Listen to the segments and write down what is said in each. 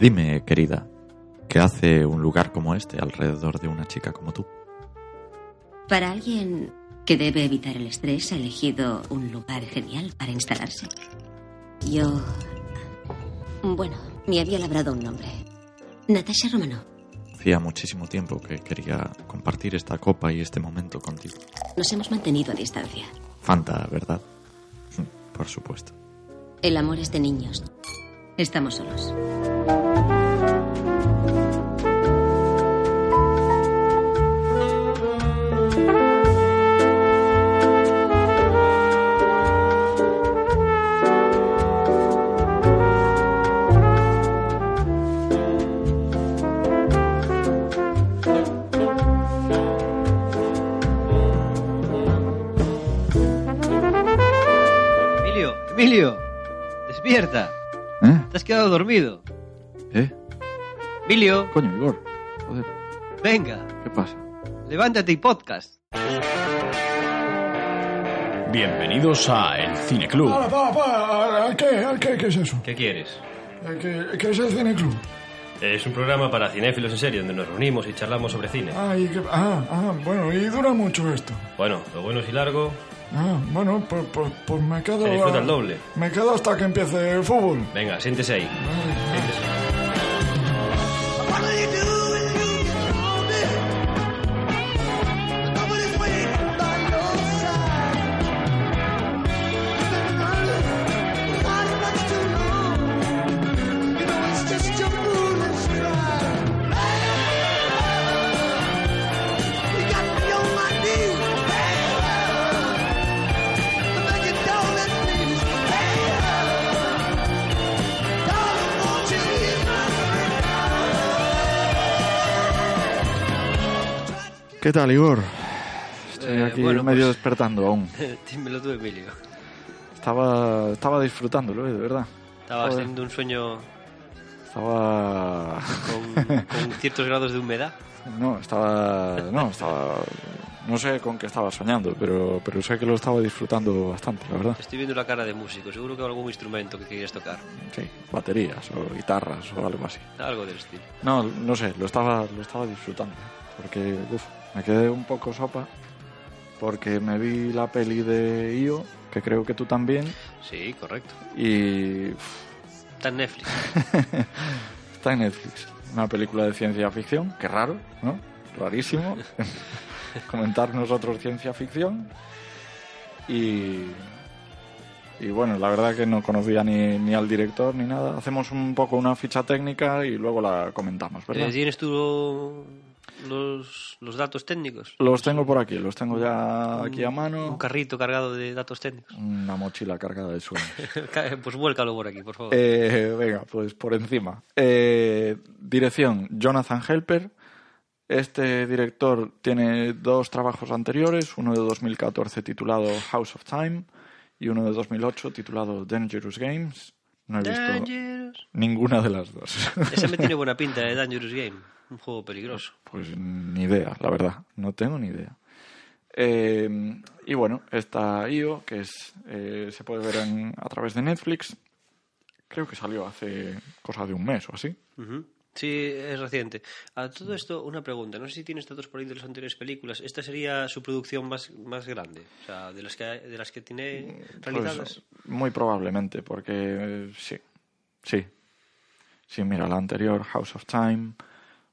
Dime, querida, ¿qué hace un lugar como este alrededor de una chica como tú? Para alguien que debe evitar el estrés, ha elegido un lugar genial para instalarse. Yo... Bueno, me había labrado un nombre. Natasha Romano. Hacía muchísimo tiempo que quería compartir esta copa y este momento contigo. Nos hemos mantenido a distancia. Fanta, ¿verdad? Por supuesto. El amor es de niños. Estamos solos. Despierta. ¿Eh? Te has quedado dormido. ¿Eh? Emilio, Coño, Igor. Joder, venga, ¿qué pasa? levántate y podcast. Bienvenidos a El Cine Club. Para, para, para. ¿Qué, qué, ¿Qué es eso? ¿Qué quieres? ¿Qué, qué es el Cine Club? Es un programa para cinéfilos en serie donde nos reunimos y charlamos sobre cine. Ah, y qué- ah, ah, bueno, y dura mucho esto. Bueno, lo bueno es y largo. Ah, bueno, pues, pues, pues me quedo. Se disfruta el doble. Me quedo hasta que empiece el fútbol. Venga, siéntese ahí. ¿Qué tal, Igor? Estoy Eh, aquí bueno, medio pues- despertando aún. Dímelo tú, Emilio. Estaba, estaba disfrutándolo, eh, de verdad. Estabas Joder. teniendo un sueño Estaba... con, con ciertos grados de humedad. No, estaba... No, estaba... No sé con qué estaba soñando, pero, pero sé que lo estaba disfrutando bastante, la verdad. Estoy viendo la cara de músico. Seguro que algún instrumento que querías tocar. Sí, baterías o guitarras o algo así. Algo del estilo. No, no sé, lo estaba, lo estaba disfrutando. Porque, uf, me quedé un poco sopa. Porque me vi la peli de Io, que creo que tú también. Sí, correcto. Y Está en Netflix. está en Netflix. Una película de ciencia ficción, qué raro, ¿no? Rarísimo. Comentar nosotros ciencia ficción. Y. Y bueno, la verdad que no conocía ni, ni al director ni nada. Hacemos un poco una ficha técnica y luego la comentamos, ¿verdad? ¿Tienes tú los, los datos técnicos? Los tengo por aquí, los tengo ya aquí a Un mano. carrito cargado de datos técnicos. Una mochila cargada de sueños. pues vuélcalo por aquí, por favor. Eh, venga, pues por encima. Eh, dirección, Jonathan Helper. Este director tiene dos trabajos anteriores, uno de 2014 titulado House of Time y uno de 2008 titulado Dangerous Games. No he visto Ninguna de las dos. Ese me tiene buena pinta de Dangerous Game. Un juego peligroso. Pues ni idea, la verdad. No tengo ni idea. Eh, y bueno, está IO, que es, eh, se puede ver en- a través de Netflix. Creo que salió hace cosa de un mes o así. Sí, es reciente. A todo esto, una pregunta. No sé si tienes datos por ahí de las anteriores películas. ¿Esta sería su producción más, más grande? O sea, de las que, de las que tiene realizadas. Pues, muy probablemente, porque eh, sí, sí. Sí, mira, la anterior, House of Time,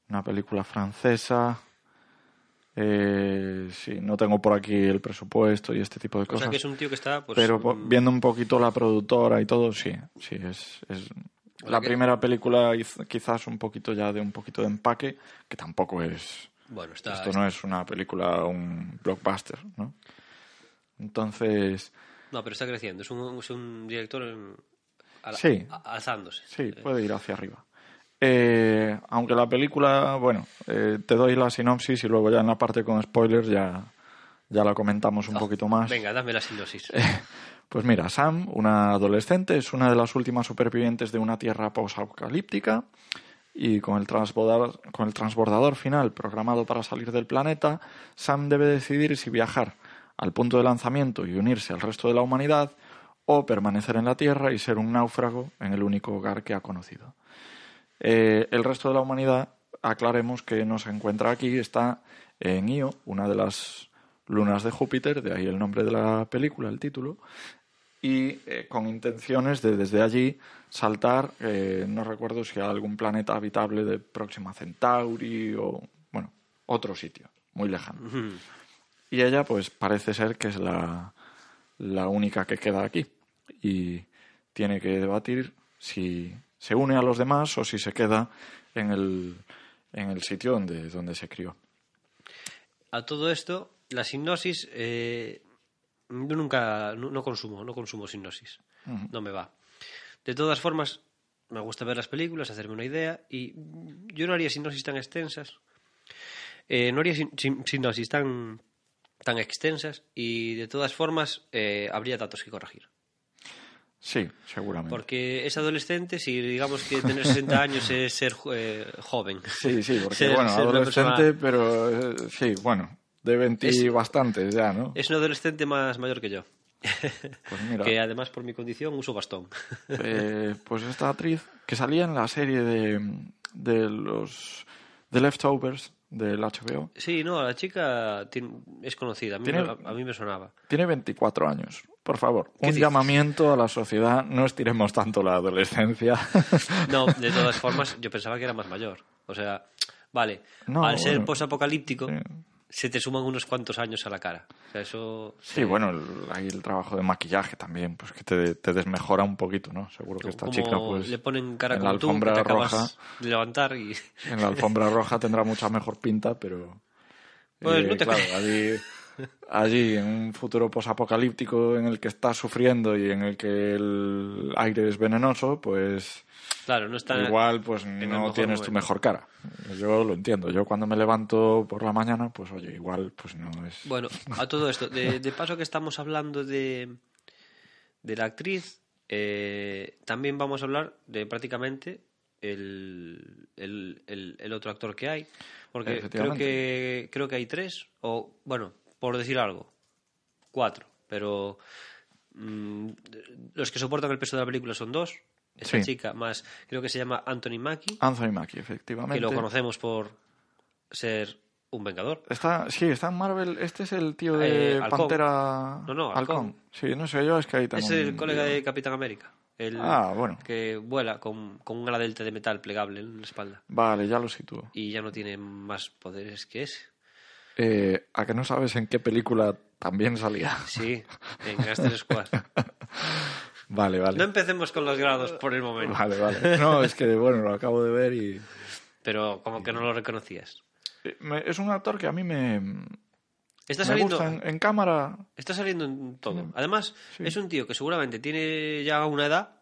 una película francesa. Eh, sí, no tengo por aquí el presupuesto y este tipo de o cosas. sea, que es un tío que está... Pues, pero mm, viendo un poquito la productora y todo, sí, sí, es, es, La que- primera película quizás un poquito ya de un poquito de empaque, que tampoco es... Bueno, está... esto no es una película, un blockbuster, ¿no? Entonces, No, pero está creciendo. Es un, es un director Sí. alzándose. sí, puede ir hacia arriba. Eh, aunque la película, bueno, eh, te doy la sinopsis y luego ya en la parte con spoilers ya, ya la comentamos un poquito más. Venga, dame la sinopsis. Pues mira, Sam, una adolescente, es una de las últimas supervivientes de una tierra post-apocalíptica y con el, transbordador, con el transbordador final programado para salir del planeta, Sam debe decidir si viajar al punto de lanzamiento y unirse al resto de la humanidad o permanecer en la Tierra y ser un náufrago en el único hogar que ha conocido. Eh, el resto de la humanidad, aclaremos que no se encuentra aquí, está en Io, una de las lunas de Júpiter, de ahí el nombre de la película, el título, y eh, con intenciones de desde allí saltar, eh, no recuerdo si a algún planeta habitable de Próxima Centauri o, bueno, otro sitio, muy lejano. Y ella, pues parece ser que es la, la única que queda aquí. Y tiene que debatir si se une a los demás o si se queda en el, en el sitio donde, donde se crió. A todo esto, la sinopsis... eh, yo nunca... No, no consumo, no consumo sinopsis. No me va. De todas formas, me gusta ver las películas, hacerme una idea y yo no haría sinopsis tan extensas. Eh, no haría sinopsis tan, tan extensas y de todas formas eh, habría datos que corregir. Sí, seguramente. Porque es adolescente, si digamos que tener 60 años es ser eh, joven. Sí, sí, porque Ser- bueno, ser adolescente, persona- pero eh, sí, bueno, de 20 Es- bastantes ya, ¿no? Es un adolescente más mayor que yo. Pues mira, que además por mi condición uso bastón. eh, pues esta actriz que salía en la serie de, de los The Leftovers del HBO Sí, no, la chica tiene- es conocida. A mí, Tiene- me- a, mí me sonaba. tiene 24 años. Por favor, ¿Qué un dices? llamamiento a la sociedad, no estiremos tanto la adolescencia. No, de todas formas, yo pensaba que era más mayor. O sea, vale, No, al ser bueno, posapocalíptico, sí. Se te suman unos cuantos años a la cara. O sea, eso... Sí, bueno, el, ahí el trabajo de maquillaje también, pues que te, te desmejora un poquito, ¿no? Seguro que esta como chica, pues, le ponen cara en la tú, que alfombra te acabas roja, de levantar y... en la alfombra roja tendrá mucha mejor pinta, pero Pues eh, no te claro. allí, en un futuro posapocalíptico en el que estás sufriendo y en el que el aire es venenoso, pues Claro, no está... igual pues no tienes tu mejor cara. Yo lo entiendo. Yo cuando me levanto por la mañana, pues oye, igual pues no es Bueno, a todo esto, de, de paso que estamos hablando de, de la actriz, eh, también vamos a hablar de prácticamente el, el, el- el otro actor que hay, porque creo que, creo que hay tres, o bueno, por decir algo, cuatro, pero mm, los que soportan el peso de la película son dos, esa Sí. chica más, creo que se llama Anthony Mackie, Anthony Mackie, efectivamente. que lo conocemos por ser un vengador. Está, sí, está en Marvel. Este es el tío de Eh. Pantera. No, no, Halcón. Sí, no sé, yo es que ahí tengo Es el colega de Capitán América. El Ah, bueno. Que vuela con, con un ala delta de metal plegable en la espalda. Vale, ya lo sitúo. Y ya no tiene más poderes que ese. Eh, ¿A que no sabes en qué película también salía? Sí, en Gangster Squad. Vale, vale. No empecemos con los grados por el momento. Vale, vale. No, es que, bueno, lo acabo de ver y... Pero como que no lo reconocías. eh, Es un actor que a mí me, Está me saliendo, gusta en, en cámara. está saliendo en todo. Además, Sí. es un tío que seguramente tiene ya una edad.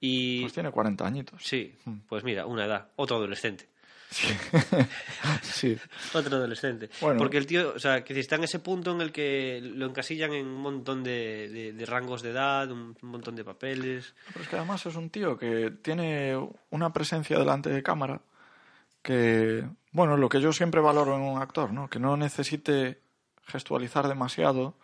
Y. Pues tiene 40 añitos. Sí, pues mira, una edad. Otro adolescente. Sí. sí. Otro adolescente. Bueno. Porque el tío, o sea, que está en ese punto en el que lo encasillan en un montón de, de- de rangos de edad, un montón de papeles. Pero es que además es un tío que tiene una presencia delante de cámara que, bueno, lo que yo siempre valoro en un actor, ¿no? Que no necesite gestualizar demasiado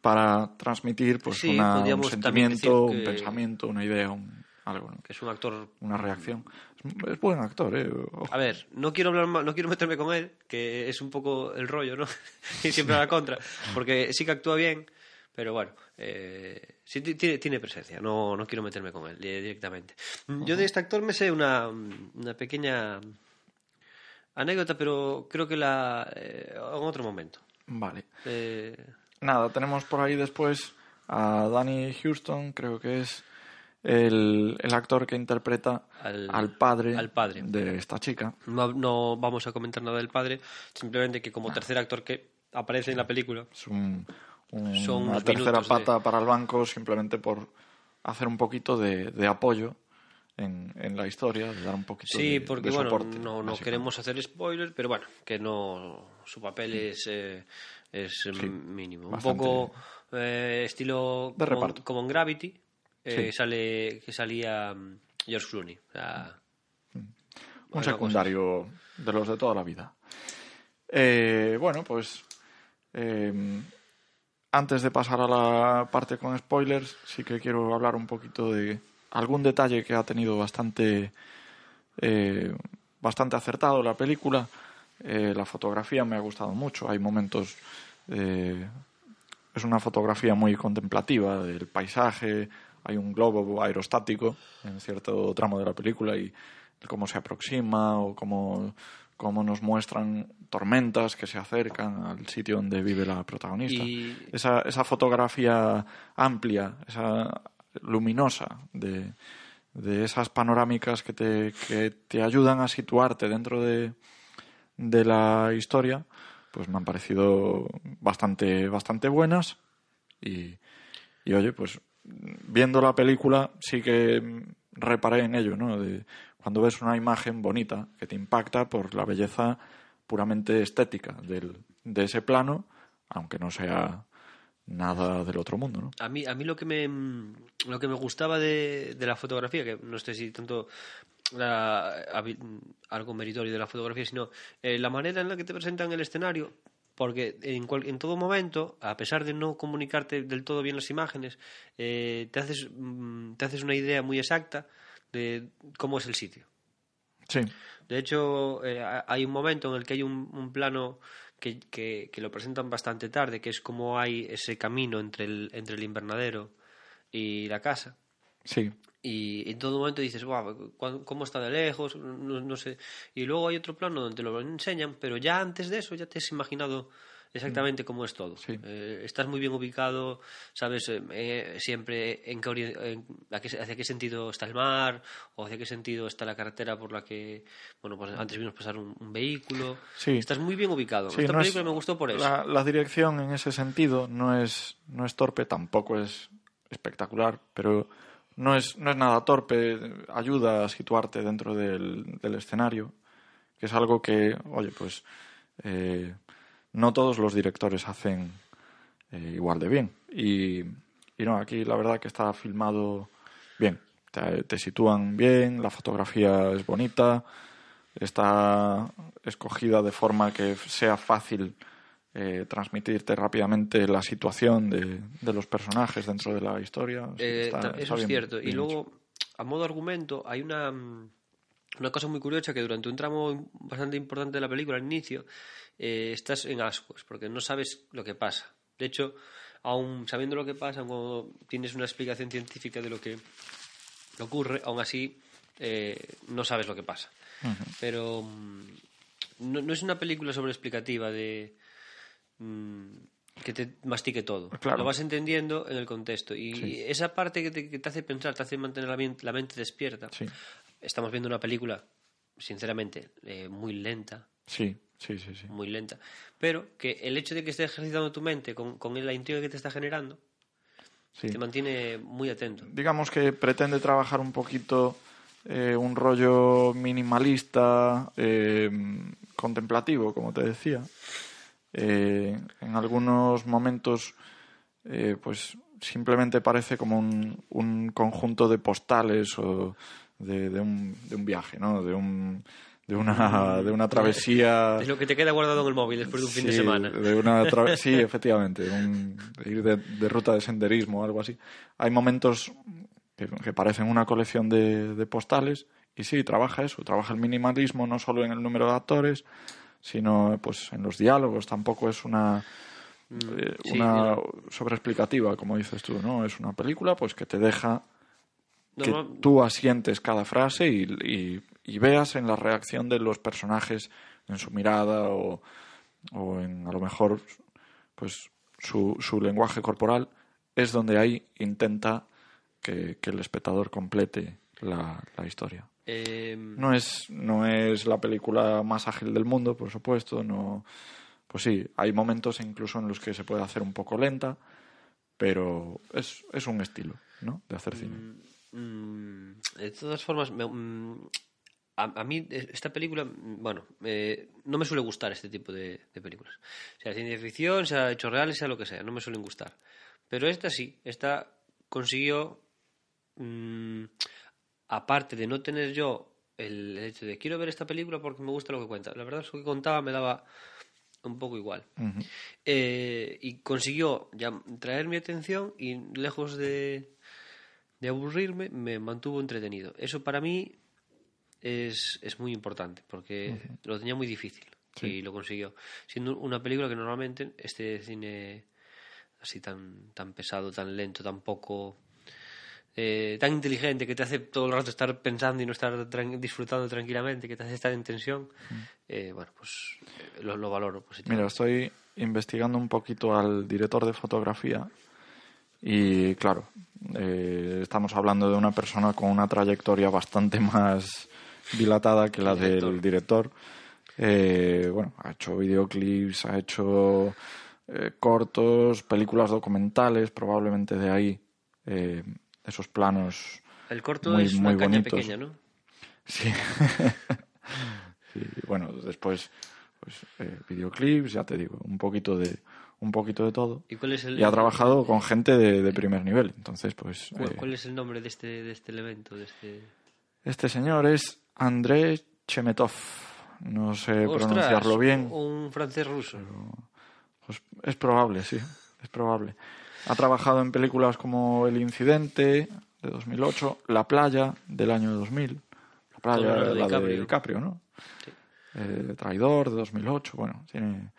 para transmitir pues Sí, una- un sentimiento, un pensamiento, una idea, un, algo, ¿no? Que es un actor. una reacción. Es, es buen actor, ¿eh? Ojo. A ver, no quiero hablar mal- no quiero meterme con él, que es un poco el rollo, ¿no? y siempre a la contra. Porque sí que actúa bien, pero bueno, eh, sí ti- tiene, presencia. No, no quiero meterme con él directamente. Yo de este actor me sé una, una pequeña anécdota, pero creo que la eh, en otro momento. Vale. Eh, Nada, tenemos por ahí después a Danny Houston, creo que es el, el actor que interpreta Al- al, padre, al padre. de esta chica. No, no vamos a comentar nada del padre, simplemente que como tercer actor que aparece en la película, Es un- un- Son una tercera de- pata para el banco simplemente por hacer un poquito de, de apoyo en, en la historia, de dar un poquito Sí, de, porque de bueno, soporte. no, no básicamente. queremos hacer spoilers, pero bueno, que no su papel es, eh, es mínimo. Un poco eh, estilo De como, reparto. como en Gravity, eh, Sí. sale que salía mm, George Clooney. O sea, un secundario de los de toda la vida. Eh, bueno, pues eh, antes de pasar a la parte con spoilers, sí que quiero hablar un poquito de algún detalle que ha tenido bastante, eh, bastante acertado la película. La fotografía me ha gustado mucho. Hay momentos. es una fotografía muy contemplativa del paisaje. Hay un globo aerostático en cierto tramo de la película y cómo se aproxima o cómo, cómo nos muestran tormentas que se acercan al sitio donde vive la protagonista. Y- Esa, esa fotografía amplia, esa luminosa de, de esas panorámicas que te, que te ayudan a situarte dentro de, de la historia, pues me han parecido bastante, bastante buenas. Y, y oye, pues viendo la película sí que reparé en ello, ¿no? De cuando ves una imagen bonita que te impacta por la belleza puramente estética del, de ese plano, aunque no sea nada del otro mundo, ¿no? A mí, a mí lo que me lo que me gustaba de, de la fotografía, que no sé si tanto algo meritorio de la fotografía, sino eh, la manera en la que te presentan el escenario, porque en, cual- en todo momento, a pesar de no comunicarte del todo bien las imágenes, eh, te, haces, mm, te haces una idea muy exacta de cómo es el sitio. Sí, De hecho, eh, ha- hay un momento en el que hay un, un plano que, que- que lo presentan bastante tarde, que es como hay ese camino entre el, entre el invernadero y la casa. sí. Y en todo momento dices, "Guau, ¿cu- ¿cómo está de lejos? No, no sé. Y luego hay otro plano donde lo enseñan, pero ya antes de eso ya te has imaginado exactamente cómo es todo. Sí. Eh, estás muy bien ubicado, sabes eh, eh, siempre en qué en- hacia qué sentido está el mar o hacia qué sentido está la carretera por la que, bueno, pues antes vimos pasar un, un vehículo. Sí. Estás muy bien ubicado. Sí, Esta no es- película me gustó por eso. La, la dirección en ese sentido no es, no es torpe, tampoco es espectacular, pero no es, no es nada torpe, ayuda a situarte dentro del, del escenario, que es algo que, oye, pues eh, no todos los directores hacen eh, igual de bien. Y, y no, aquí la verdad que está filmado bien, te, te sitúan bien, la fotografía es bonita, está escogida de forma que sea fácil eh, transmitirte rápidamente la situación de, de los personajes dentro de la historia. Sí, Eh, está- eso es bien- cierto. Y luego, a modo argumento, hay una, mm, una cosa muy curiosa que durante un tramo bastante importante de la película, al inicio, eh, estás en ascuas, porque no sabes lo que pasa. De hecho, aún sabiendo lo que pasa, cuando tienes una explicación científica de lo que ocurre, aún así eh, no sabes lo que pasa. Pero mm, no, no es una película sobreexplicativa de mm, que te mastique todo. Claro. Lo vas entendiendo en el contexto. Y Sí. esa parte que te, que te hace pensar, te hace mantener la, la mente despierta. Sí. Estamos viendo una película, sinceramente, eh, muy lenta, Sí, sí, sí, sí. muy lenta. Pero que el hecho de que estés ejercitando tu mente con, con la intriga que te está generando, sí. te mantiene muy atento. digamos que pretende trabajar un poquito eh, un rollo minimalista, eh, contemplativo, como te decía. Eh, en algunos momentos, eh, pues simplemente parece como un, un conjunto de postales o de, de un, de un viaje, ¿no? De un de una de una travesía Es lo que te queda guardado en el móvil después de un fin de Sí, semana. de una sí, efectivamente, un- ir de, de ruta de senderismo o algo así. Hay momentos que, que parecen una colección de, de postales y sí, trabaja eso, trabaja el minimalismo no solo en el número de actores, sino pues en los diálogos. Tampoco es una eh, sí, una sobreexplicativa, como dices tú, ¿no? Es una película pues que te deja que tú asientes cada frase y, y- y veas en la reacción de los personajes, en su mirada o, o en a lo mejor pues su, su lenguaje corporal, es donde ahí intenta que, que el espectador complete la, la historia. Eh, No es, no es la película más ágil del mundo, por supuesto. No, pues sí, hay momentos incluso en los que se puede hacer un poco lenta, pero es, es un estilo ¿no? de hacer cine. Mm, de todas formas, me- mm, a, a mí eh, esta película, mm, bueno, eh, no me suele gustar este tipo de, de películas. Sea ciencia ficción, sea hechos reales, sea lo que sea, no me suelen gustar. Pero esta sí, esta consiguió, mm, aparte de no tener yo el, hecho de quiero ver esta película porque me gusta lo que cuenta. La verdad es que contaba me daba un poco igual. Eh, y consiguió ya traer mi atención y lejos de, de aburrirme, me mantuvo entretenido. Eso para mí es, es muy importante porque lo tenía muy difícil y lo consiguió. Siendo una película que normalmente este cine así tan, tan pesado, tan lento, tan poco... eh, tan inteligente que te hace todo el rato estar pensando y no estar tran- disfrutando tranquilamente, que te hace estar en tensión, eh, bueno, pues eh, lo, lo valoro positivamente. Mira, estoy investigando un poquito al director de fotografía y claro, eh, estamos hablando de una persona con una trayectoria bastante más dilatada que la Director. del director. Bueno, ha hecho videoclips, ha hecho cortos, películas documentales, probablemente de ahí esos planos. El corto muy- es una muy caña bonitos. pequeña, ¿no? Sí. Sí, bueno, después pues eh, videoclips, ya te digo, un poquito de un poquito de todo. ¿Y cuál es el, Y ha trabajado con gente de, de primer nivel. Entonces, pues cuál, eh, cuál es el nombre de este, de este elemento? De este... este señor es André Chemetov. No sé Ostras, pronunciarlo bien. Un francés ruso. Pues es probable, sí, es probable. Ha trabajado en películas como El Incidente de 2008, La Playa del año 2000, La Playa, Leonardo la de DiCaprio. DiCaprio, ¿no? Eh, Traidor de 2008, bueno, tiene,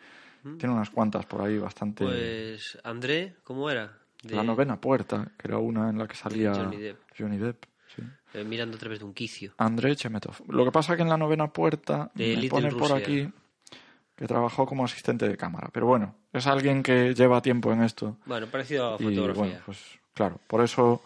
tiene unas cuantas por ahí bastante. Pues André, ¿cómo era? De- La novena puerta, que era una en la que salía Johnny Depp. Johnny Depp, sí. eh, mirando a través de un quicio. André Chemetov. Lo que pasa que en la novena puerta De me Little por aquí que trabajó como asistente de cámara. Pero bueno, es alguien que lleva tiempo en esto. Bueno, parecido a Y fotografía. bueno, pues claro, por eso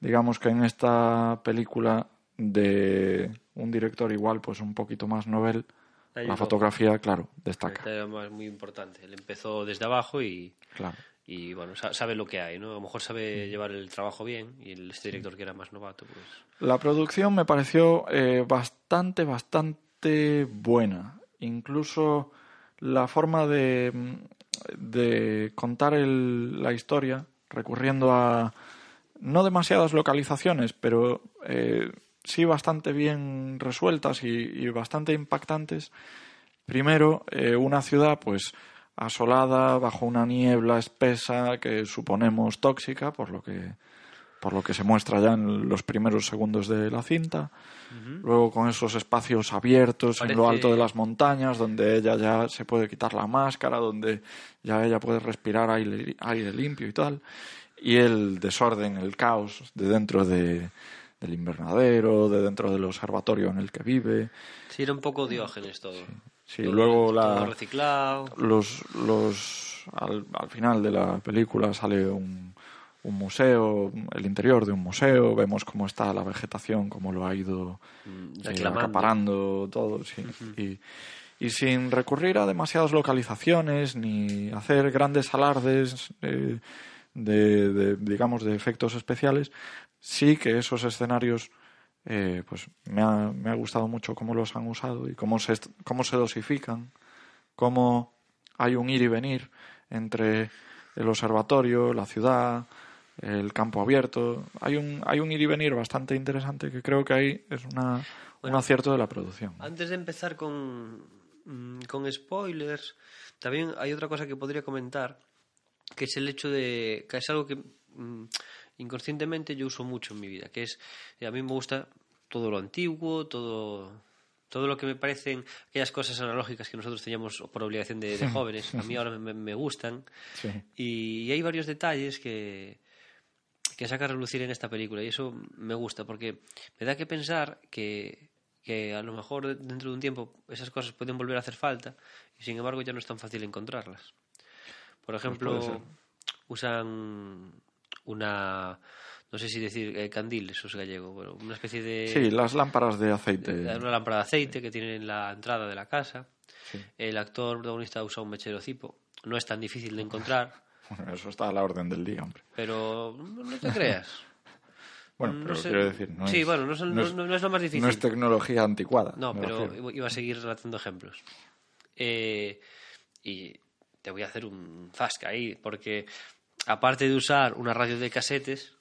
digamos que en esta película de un director igual pues un poquito más novel, la fotografía, claro, destaca. Más muy importante. Él empezó desde abajo y, Claro. y bueno, sa- sabe lo que hay, ¿no? A lo mejor sabe Mm. llevar el trabajo bien y este director que era más novato, pues... La producción me pareció eh, bastante, bastante buena. Incluso la forma de, de contar el- la historia, recurriendo a no demasiadas localizaciones, pero eh, sí bastante bien resueltas y, bastante impactantes. Primero, eh, una ciudad, pues asolada, bajo una niebla espesa que suponemos tóxica, por lo que por lo que se muestra ya en los primeros segundos de la cinta. Luego con esos espacios abiertos en lo alto de las montañas, donde ella ya se puede quitar la máscara, donde ya ella puede respirar aire, aire limpio y tal. Y el desorden, el caos de dentro de, del invernadero, de dentro del observatorio en el que vive. Sí, era un poco diógenes todo. Sí, Todo- luego todo la, reciclado. los, los al, al final de la película sale un, un museo, el interior de un museo, vemos cómo está la vegetación, cómo lo ha ido Mm, eh, acaparando todo, sí. y, y sin recurrir a demasiadas localizaciones ni hacer grandes alardes eh, de, de, digamos, de efectos especiales, sí que esos escenarios eh, pues me ha, me ha gustado mucho cómo los han usado y cómo se, cómo se dosifican, cómo hay un ir y venir entre el observatorio, la ciudad, el campo abierto. Hay un, hay un ir y venir bastante interesante que creo que ahí es una, un acierto de la producción. Antes de empezar con, mm, con spoilers, también hay otra cosa que podría comentar, que es el hecho de que es algo que mm, inconscientemente yo uso mucho en mi vida, que es, eh, a mí me gusta todo lo antiguo, todo, todo lo que me parecen aquellas cosas analógicas que nosotros teníamos por obligación de, de jóvenes, a mí ahora me, me gustan. Sí. Y hay varios detalles que, que saca a relucir en esta película y eso me gusta porque me da que pensar que, que a lo mejor dentro de un tiempo esas cosas pueden volver a hacer falta y sin embargo ya no es tan fácil encontrarlas. Por ejemplo, puede ser. usan una no sé si decir eh, candil, eso es gallego, bueno, una especie de... Sí, las lámparas de aceite. Una lámpara de aceite que tiene en la entrada de la casa. El actor protagonista usa un mechero cipo. No es tan difícil de encontrar, Bueno, eso está a la orden del día, hombre. pero no te creas. Bueno, No sé- quiero decir, no sí, es, bueno, no es, no es- no es lo más difícil. No es tecnología anticuada. No, pero iba a seguir relatando ejemplos. Eh, y te voy a hacer un fasca ahí, porque aparte de usar una radio de casetes,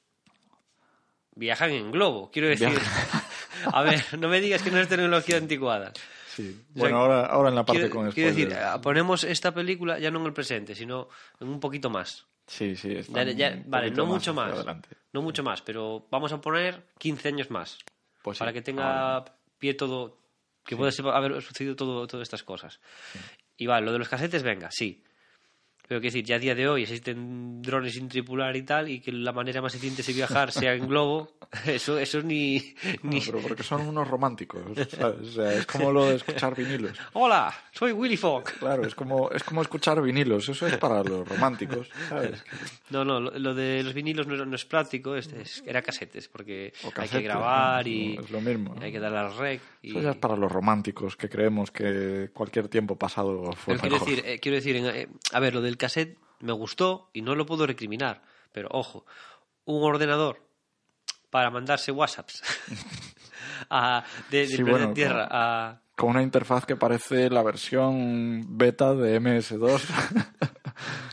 viajan en globo. Quiero decir, a ver, no me digas que no es tecnología anticuada. Sí. O sea, Bueno, ahora, ahora en la parte quiero, con quiero decir, spoilers. ah, ponemos esta película ya no en el presente, sino en un poquito más. Sí, sí. Ya- ya- vale, no mucho más. adelante. No mucho más, pero vamos a poner 15 años más. Pues sí, para que tenga ahora. pie todo, que pueda ser- haber sucedido todo, todas estas cosas. Y vale, lo de los casetes, venga, sí. Pero quiero decir, ya a día de hoy existen drones sin tripular y tal, y que la manera más eficiente de viajar sea en globo, eso, eso ni... ni... No, pero porque son unos románticos, ¿sabes? O sea, es como lo de escuchar vinilos. Hola, soy Willy Fogg. Claro, es como, es como escuchar vinilos, eso es para los románticos, ¿sabes? No, no, lo, de los vinilos no, es- no es práctico, es, es- era casetes, porque O hay que grabar y Es lo mismo, hay que darle al rec. Y... Eso ya es para los románticos que creemos que cualquier tiempo pasado fue Pero quiero mejor. decir, eh, quiero decir eh, a ver, lo del cassette me gustó y no lo puedo recriminar, pero ojo, un ordenador para mandarse WhatsApps a, de, de Sí, planeta bueno, Tierra como- a... Con una interfaz que parece la versión beta de MS2.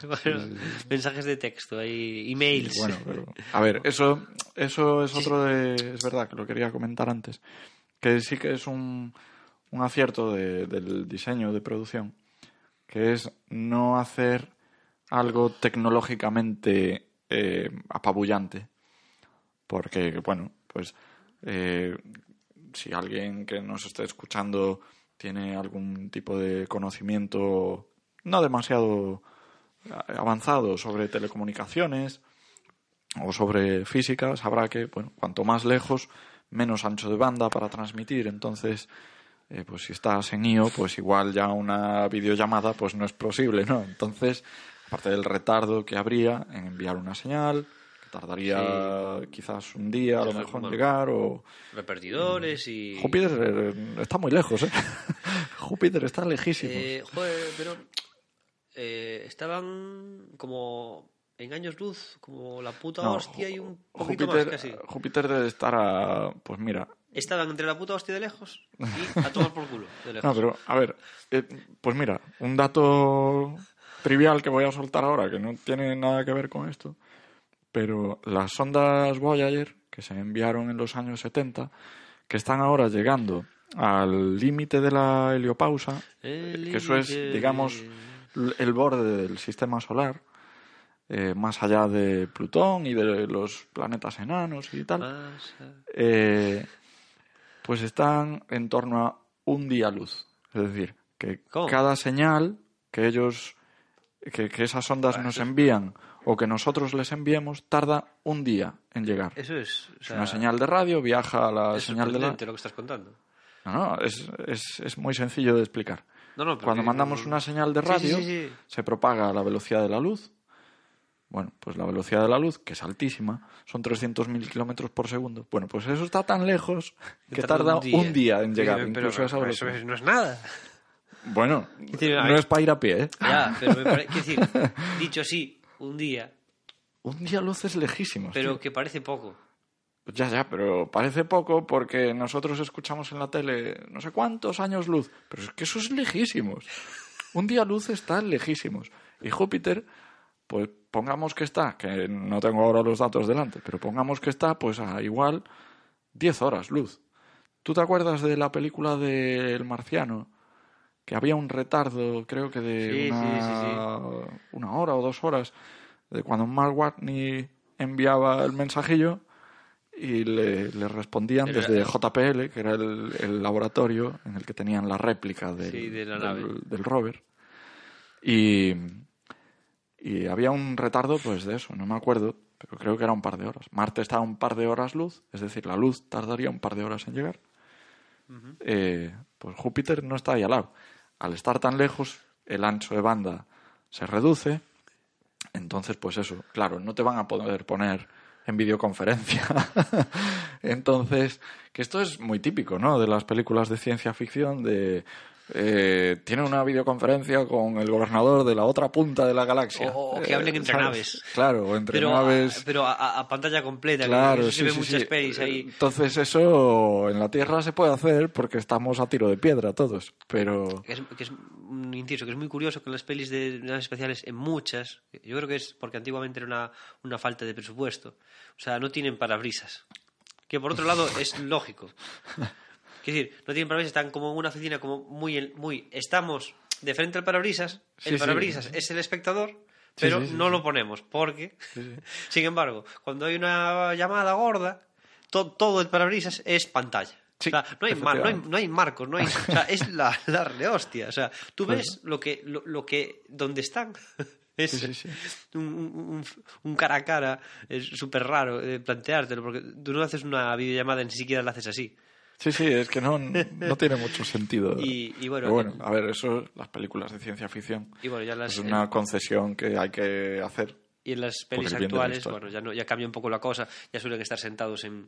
bueno, mensajes de texto, y emails. Bueno, pero, a ver, eso, eso es otro de. Es verdad que lo quería comentar antes. Que sí que es un, un acierto de- del diseño de producción. Que es no hacer algo tecnológicamente eh, apabullante. Porque, bueno, pues. eh, si alguien que nos esté escuchando tiene algún tipo de conocimiento no demasiado avanzado sobre telecomunicaciones o sobre física, sabrá que bueno, cuanto más lejos, menos ancho de banda para transmitir. Entonces, eh, pues si estás en IO, pues igual ya una videollamada pues no es posible, ¿no? Entonces, aparte del retardo que habría en enviar una señal, que tardaría quizás un día a lo mejor en llegar o... Repartidores y... Júpiter eh, está muy lejos, ¿eh? Júpiter está lejísimo. Eh, joder, pero eh, estaban como en años luz, como la puta No, hostia y un poquito Júpiter, más casi. Júpiter debe estar a... Pues mira, Estaban entre la puta hostia de lejos y a tomar por culo de lejos. No, pero, a ver, eh, pues mira, un dato trivial que voy a soltar ahora, que no tiene nada que ver con esto, pero las sondas Voyager, que se enviaron en los años 70, que están ahora llegando al límite de la heliopausa, El que eso es, digamos, el borde del sistema solar, eh, más allá de Plutón y de los planetas enanos y tal, eh, pues están en torno a un día luz. Es decir, que ¿Cómo? cada señal que ellos, que, que esas ondas nos envían o que nosotros les enviemos, tarda un día en llegar. Eso es. o Es sea, una señal de radio, viaja a la es señal de la... lo que estás contando. No, no, es, es, es muy sencillo de explicar. No, no, Cuando mandamos una señal de sí, radio, sí, sí. se propaga a la velocidad de la luz. Bueno, pues la velocidad de la luz, que es altísima, son 300.000 kilómetros por segundo. Bueno, pues eso está tan lejos que tarda un día, en llegar, Pero- incluso a esa eso no es nada. Bueno, decir, no es para ir a pie, ¿eh? Ya, pero me parece. Quiero decir, dicho así, un día, Un día luz es lejísimo. pero tío. que parece poco. Ya, ya, pero parece poco porque nosotros escuchamos en la tele no sé cuántos años luz. Pero es que eso es lejísimos. Un día luz está lejísimos. Y Júpiter, pues pongamos que está, que no tengo ahora los datos delante, pero pongamos que está pues a igual 10 horas luz. ¿Tú te acuerdas de la película de El Marciano? Que había un retardo, creo que de Sí, una, sí, sí, una hora o dos horas, de cuando Mark Watney enviaba el mensajillo y le, le respondían desde JPL, que era el, el laboratorio en el que tenían la réplica del, Sí, de la del- nave. del rover. Y, y había un retardo, pues de eso, no me acuerdo, pero creo que era un par de horas. Marte está a un par de horas luz, es decir, la luz tardaría un par de horas en llegar. Eh, pues Júpiter no está ahí al lado. Al estar tan lejos, el ancho de banda se reduce. Entonces, pues eso, claro, no te van a poder poner en videoconferencia. Entonces, que esto es muy típico, ¿no? De las películas de ciencia ficción, de eh, tiene una videoconferencia con el gobernador de la otra punta de la galaxia. O, o que Eh, hablen entre ¿sabes? naves. Claro, entre pero, naves. A, pero a, a pantalla completa. Claro, sí, se ve sí, pelis ahí. Entonces eso en la Tierra se puede hacer porque estamos a tiro de piedra todos, pero Que es, que es un inciso, que es muy curioso que en las pelis de naves especiales, en muchas, yo creo que es porque antiguamente era una, una falta de presupuesto. O sea, no tienen parabrisas. Que por otro lado es lógico. Quiero decir, no tienen parabrisas, están como en una oficina, como muy. muy estamos de frente al parabrisas, el sí. parabrisas es el espectador, pero sí, no lo ponemos, porque. Sin embargo, cuando hay una llamada gorda, to- todo el parabrisas es pantalla. O sea, no hay, mar- no, hay, no hay marcos, no hay, o sea, es la, la rehostia. O sea, tú Pues ves lo que, lo, lo que, donde están. Es Sí, sí, sí. Un, un- un cara a cara, es súper raro eh, planteártelo, porque tú no haces una videollamada ni siquiera la haces así. Sí, sí, es que no, no tiene mucho sentido. Y- y bueno, Pero bueno, a ver, eso las películas de ciencia ficción Y bueno, ya las, es una concesión que hay que hacer. Y en las pelis actuales, bueno, ya, no, ya cambia un poco la cosa, ya suelen estar sentados en,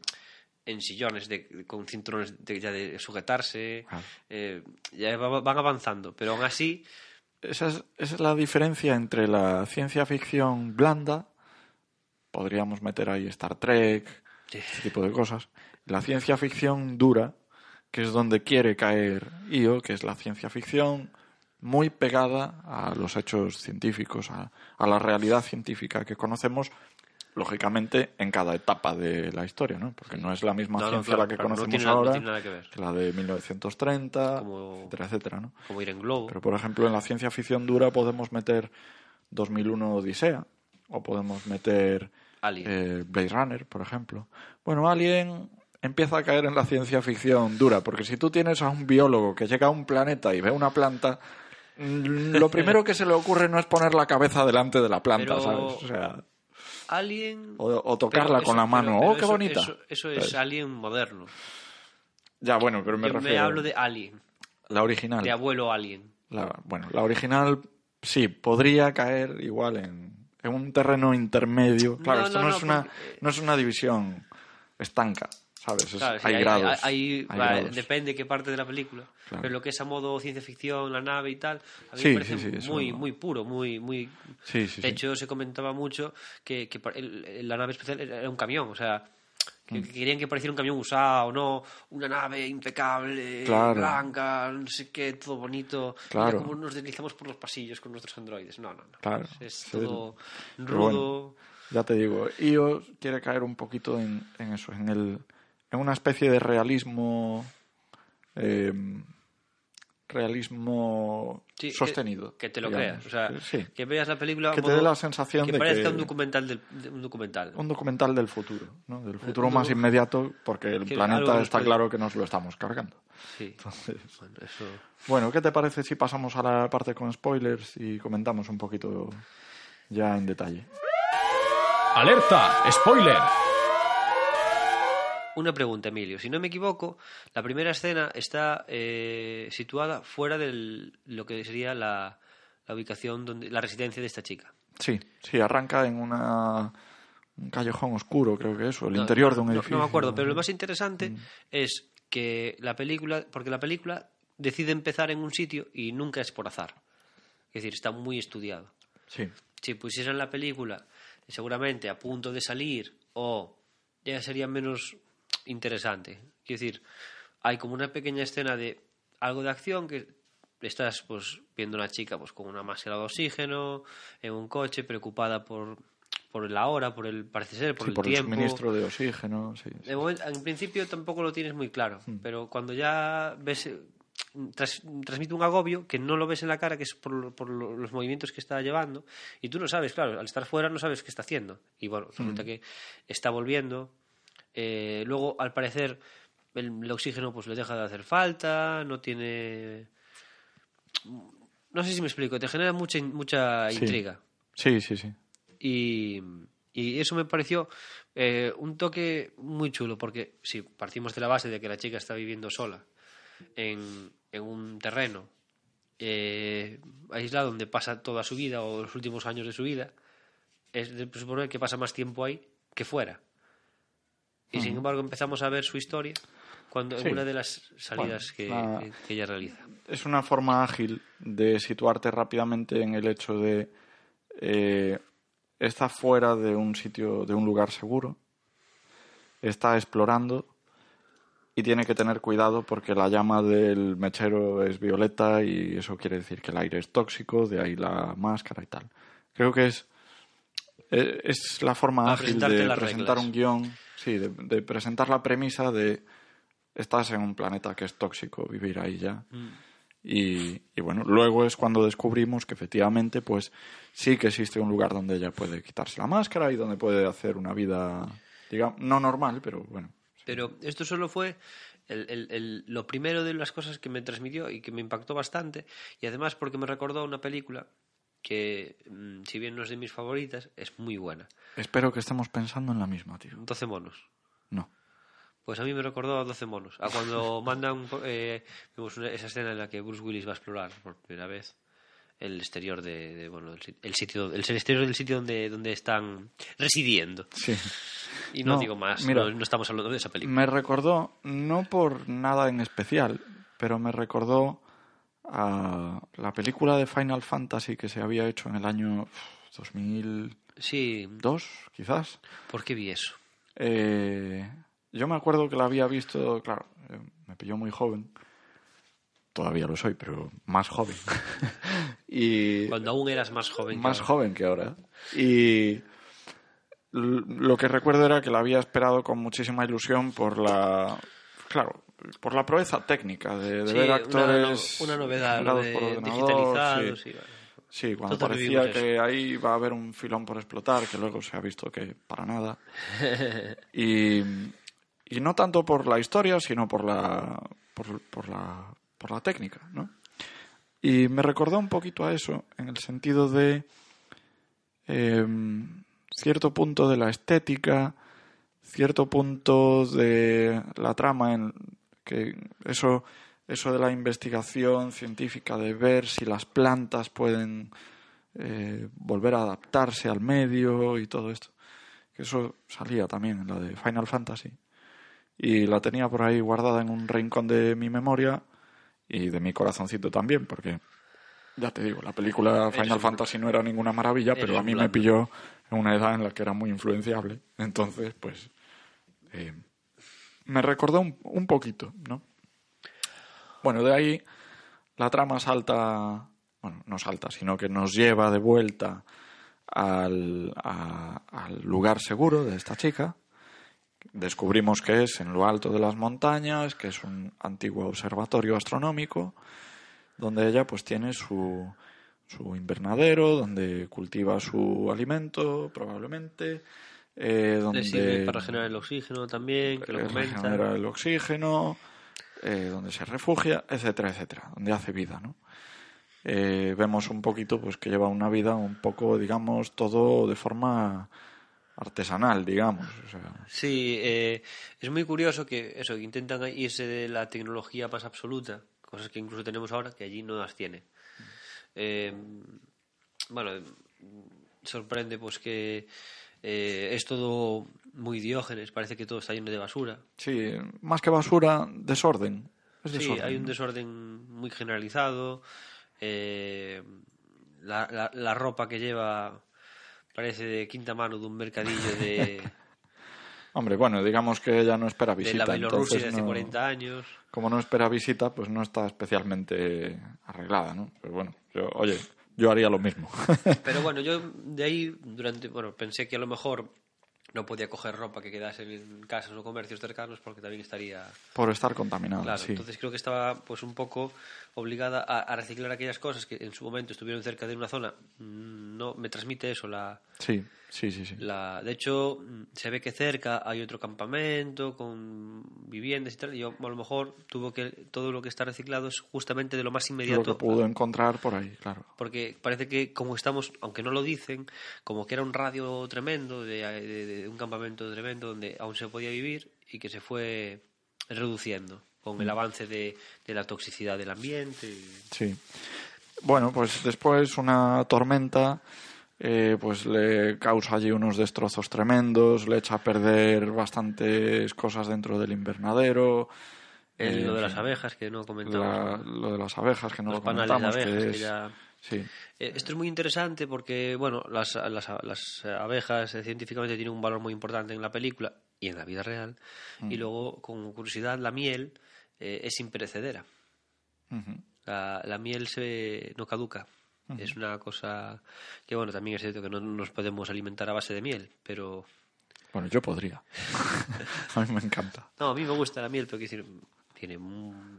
en sillones de, con cinturones de, ya de sujetarse, eh, ya va- van avanzando, pero aún así, Esa es, esa es la diferencia entre la ciencia ficción blanda, podríamos meter ahí Star Trek, Sí. este tipo de cosas, la ciencia ficción dura, que es donde quiere caer IO, que es la ciencia ficción muy pegada a los hechos científicos, a, a la realidad científica que conocemos, lógicamente, en cada etapa de la historia, ¿no? Porque no es la misma No, no, ciencia claro, la que claro, conocemos no ahora tiene nada que ver. que la de 1930, Como- etcétera, etcétera, ¿no? como ir en globo, Pero, por ejemplo, en la ciencia ficción dura podemos meter 2001 Odisea o podemos meter Alien. eh, Blade Runner, por ejemplo. Bueno, Alien empieza a caer en la ciencia ficción dura, porque si tú tienes a un biólogo que llega a un planeta y ve una planta, mm, lo primero que se le ocurre no es poner la cabeza delante de la planta, Pero- ¿sabes? O sea, Alien... o, o tocarla con la mano. pero- pero ¡Oh, qué eso- bonita! Eso, eso es ¿Sabes? Alien moderno. Ya, bueno, pero me Yo refiero... me hablo de Alien, La original. de abuelo Alien. La- bueno, la original sí, podría caer igual en, en un terreno intermedio. Claro, No, esto no, no, no, es una, porque- no es una división estanca, ¿sabes? Es- Claro, sí, hay, grados. hay- hay grados. depende qué parte de la película. Claro. Pero lo que es a modo ciencia ficción, la nave y tal, a mí Sí, me parece sí, muy, muy puro, muy, muy. De hecho, se comentaba mucho que, que la nave especial era un camión, o sea. Que, Mm. que querían que pareciera un camión usado, no una nave impecable, Claro. blanca, no sé qué, todo bonito. Claro. Mira cómo nos deslizamos por los pasillos con nuestros androides. No, no, no. Claro. Es Sí. todo rudo. bueno, ya te digo, IO quiere caer un poquito en, en eso, en, el, en una especie de realismo. eh, realismo Sí, sostenido. Que, te lo digamos. creas. O sea, Sí. que veas la película. Que te dé la sensación que de parezca que- un documental. Del, de- un documental. Un documental del futuro, ¿no? Del futuro un más inmediato, porque el planeta está claro que nos lo estamos cargando. Sí. Entonces, Bueno, eso... bueno, ¿qué te parece si pasamos a la parte con spoilers y comentamos un poquito ya en detalle? ¡Alerta! ¡Spoiler! Una pregunta, Emilio. Si no me equivoco, la primera escena está eh, situada fuera de lo que sería la, la ubicación, donde la residencia de esta chica. Sí, sí, arranca en una, un callejón oscuro, creo que eso, el No, interior de un edificio. No me acuerdo, pero lo más interesante Mm. es que la película, porque la película decide empezar en un sitio y nunca es por azar. Es decir, está muy estudiado. Sí, si pusieran la película seguramente a punto de salir o ya sería menos interesante. Quiero decir, hay como una pequeña escena de algo de acción que estás pues viendo a una chica pues con una máscara de oxígeno en un coche preocupada por por la hora, por el parece ser, por sí, el por el tiempo. suministro de oxígeno, sí. sí. De momento- en principio tampoco lo tienes muy claro, Hmm. pero cuando ya ves, tras- transmite un agobio que no lo ves en la cara, que es por, por lo- los movimientos que está llevando, y tú no sabes, claro, al estar fuera no sabes qué está haciendo. Y bueno, resulta Hmm. que está volviendo. Eh, luego, al parecer, el, el oxígeno pues le deja de hacer falta, no tiene... No sé si me explico, te genera mucha, mucha Sí. intriga. Sí, sí, sí. Y, y eso me pareció eh, un toque muy chulo, porque si partimos de la base de que la chica está viviendo sola en, en un terreno eh, aislado donde pasa toda su vida o los últimos años de su vida, es de suponer que pasa más tiempo ahí que fuera. Y sin embargo empezamos a ver su historia cuando Sí. en una de las salidas Bueno, que, la- que- que ella realiza. es una forma ágil de situarte rápidamente en el hecho de eh, está fuera de un sitio, de un lugar seguro, está explorando y tiene que tener cuidado porque la llama del mechero es violeta y eso quiere decir que el aire es tóxico, de ahí la máscara y tal. Creo que es eh, es la forma ágil de presentar reglas. un guion, sí, de, de presentar la premisa de estás en un planeta que es tóxico, vivir ahí ya. Mm. Y, y bueno, luego es cuando descubrimos que efectivamente, pues sí que existe un lugar donde ella puede quitarse la máscara y donde puede hacer una vida, digamos, no normal, pero bueno. Pero esto solo fue el- el- el- lo primero de las cosas que me transmitió y que me impactó bastante. Y además porque me recordó una película que, mm, si bien no es de mis favoritas, es muy buena. Espero que estemos pensando en la misma, tío. 12 monos. No. Pues a mí me recordó a 12 monos. A cuando mandan, eh, vemos una- esa escena en la que Bruce Willis va a explorar por primera vez el exterior de, de, bueno, el, el sitio, el exterior del sitio donde, donde están residiendo. Sí. Y no, No, digo más, mira, no, no estamos hablando de esa película. Me recordó, no por nada en especial, pero me recordó a la película de Final Fantasy que se había hecho en el año uf, 2002, Sí, quizás. ¿por qué vi eso? Eh, yo me acuerdo que la había visto, claro, eh, me pilló muy joven. Todavía lo soy, pero más joven. y Cuando aún eras más joven. que más ahora. joven que ahora. Y lo que recuerdo era que la había esperado con muchísima ilusión por la, claro, por la proeza técnica de, de Sí, ver actores una novedad, de por digitalizados sí. y bueno. Sí, cuando parecía que ahí iba a haber un filón por explotar, que luego se ha visto que para nada. y, y no tanto por la historia, sino por la, por, por la, por la técnica, ¿no? Y me recordó un poquito a eso, en el sentido de em, cierto punto de la estética, cierto punto de la trama, en que eso, eso de la investigación científica, de ver si las plantas pueden eh, volver a adaptarse al medio y todo esto. Que eso salía también en la de Final Fantasy. Y la tenía por ahí guardada en un rincón de mi memoria y de mi corazoncito también, porque ya te digo, la película Final Fantasy no era ninguna maravilla, pero a mí me pilló en una edad en la que era muy influenciable. Entonces, pues, eh, me recordó un, un poquito, ¿no? Bueno, de ahí la trama salta, bueno, no salta, sino que nos lleva de vuelta al, a- al lugar seguro de esta chica. Descubrimos que es en lo alto de las montañas, que es un antiguo observatorio astronómico, donde ella pues tiene su, su invernadero, donde cultiva su alimento, probablemente, eh, donde Le sirve para generar el oxígeno también, que lo comenta. regenera el oxígeno, eh, donde se refugia, etcétera, etcétera, donde hace vida, ¿no? Eh, vemos un poquito pues que lleva una vida un poco, digamos, todo de forma artesanal, digamos. O sea, Sí, eh, es muy curioso que eso, que intentan irse de la tecnología más absoluta, cosas que incluso tenemos ahora, que allí no las tiene. Eh, bueno, sorprende pues que eh, es todo muy diógenes, parece que todo está lleno de basura. sí, más que basura, desorden. Es Sí, desorden, hay un ¿no? desorden muy generalizado. eh, la, la- la ropa que lleva parece de quinta mano de un mercadillo de, Hombre, bueno, digamos que ella no espera de visita. la Bielorrusia de hace no- 40 años. Como no espera visita, pues no está especialmente arreglada, ¿no? Pero bueno, yo, oye, yo haría lo mismo. Pero bueno, yo de ahí durante, bueno, pensé que a lo mejor no podía coger ropa que quedase en casas o comercios cercanos porque también estaría Por estar contaminada, claro. sí. Entonces creo que estaba pues un poco obligada a, a reciclar aquellas cosas que en su momento estuvieron cerca de una zona. Mm, No me transmite eso la Sí, sí, sí, sí. La, de hecho, mm, se ve que cerca hay otro campamento con viviendas y tal. Y yo, a lo mejor tuvo que todo lo que está reciclado es justamente de lo más Lo inmediato. que pudo encontrar por ahí, claro. Porque parece que como estamos, aunque no lo dicen, como que era un radio tremendo, de, de- de un campamento tremendo donde aún se podía vivir y que se fue reduciendo con Mm. el avance de, de la toxicidad del ambiente. Sí. Bueno, pues después una tormenta eh, pues le causa allí unos destrozos tremendos, le echa a perder bastantes cosas dentro del invernadero. El- eh, lo de las abejas, que no la- comentamos. lo de las abejas, que no Los lo panales de comentamos, abejas, que que es- ya- Sí, Eh, Esto es muy interesante porque, bueno, las, las, las abejas eh, científicamente tienen un valor muy importante en la película y en la vida real. Mm. Y luego, como curiosidad, la miel eh, es imperecedera. Ujú. La, la miel se, no caduca. Es una cosa que, bueno, también es cierto que no nos podemos alimentar a base de miel, pero... Bueno, yo podría. a mí me encanta. No, a mí me gusta la miel, pero decir, tiene,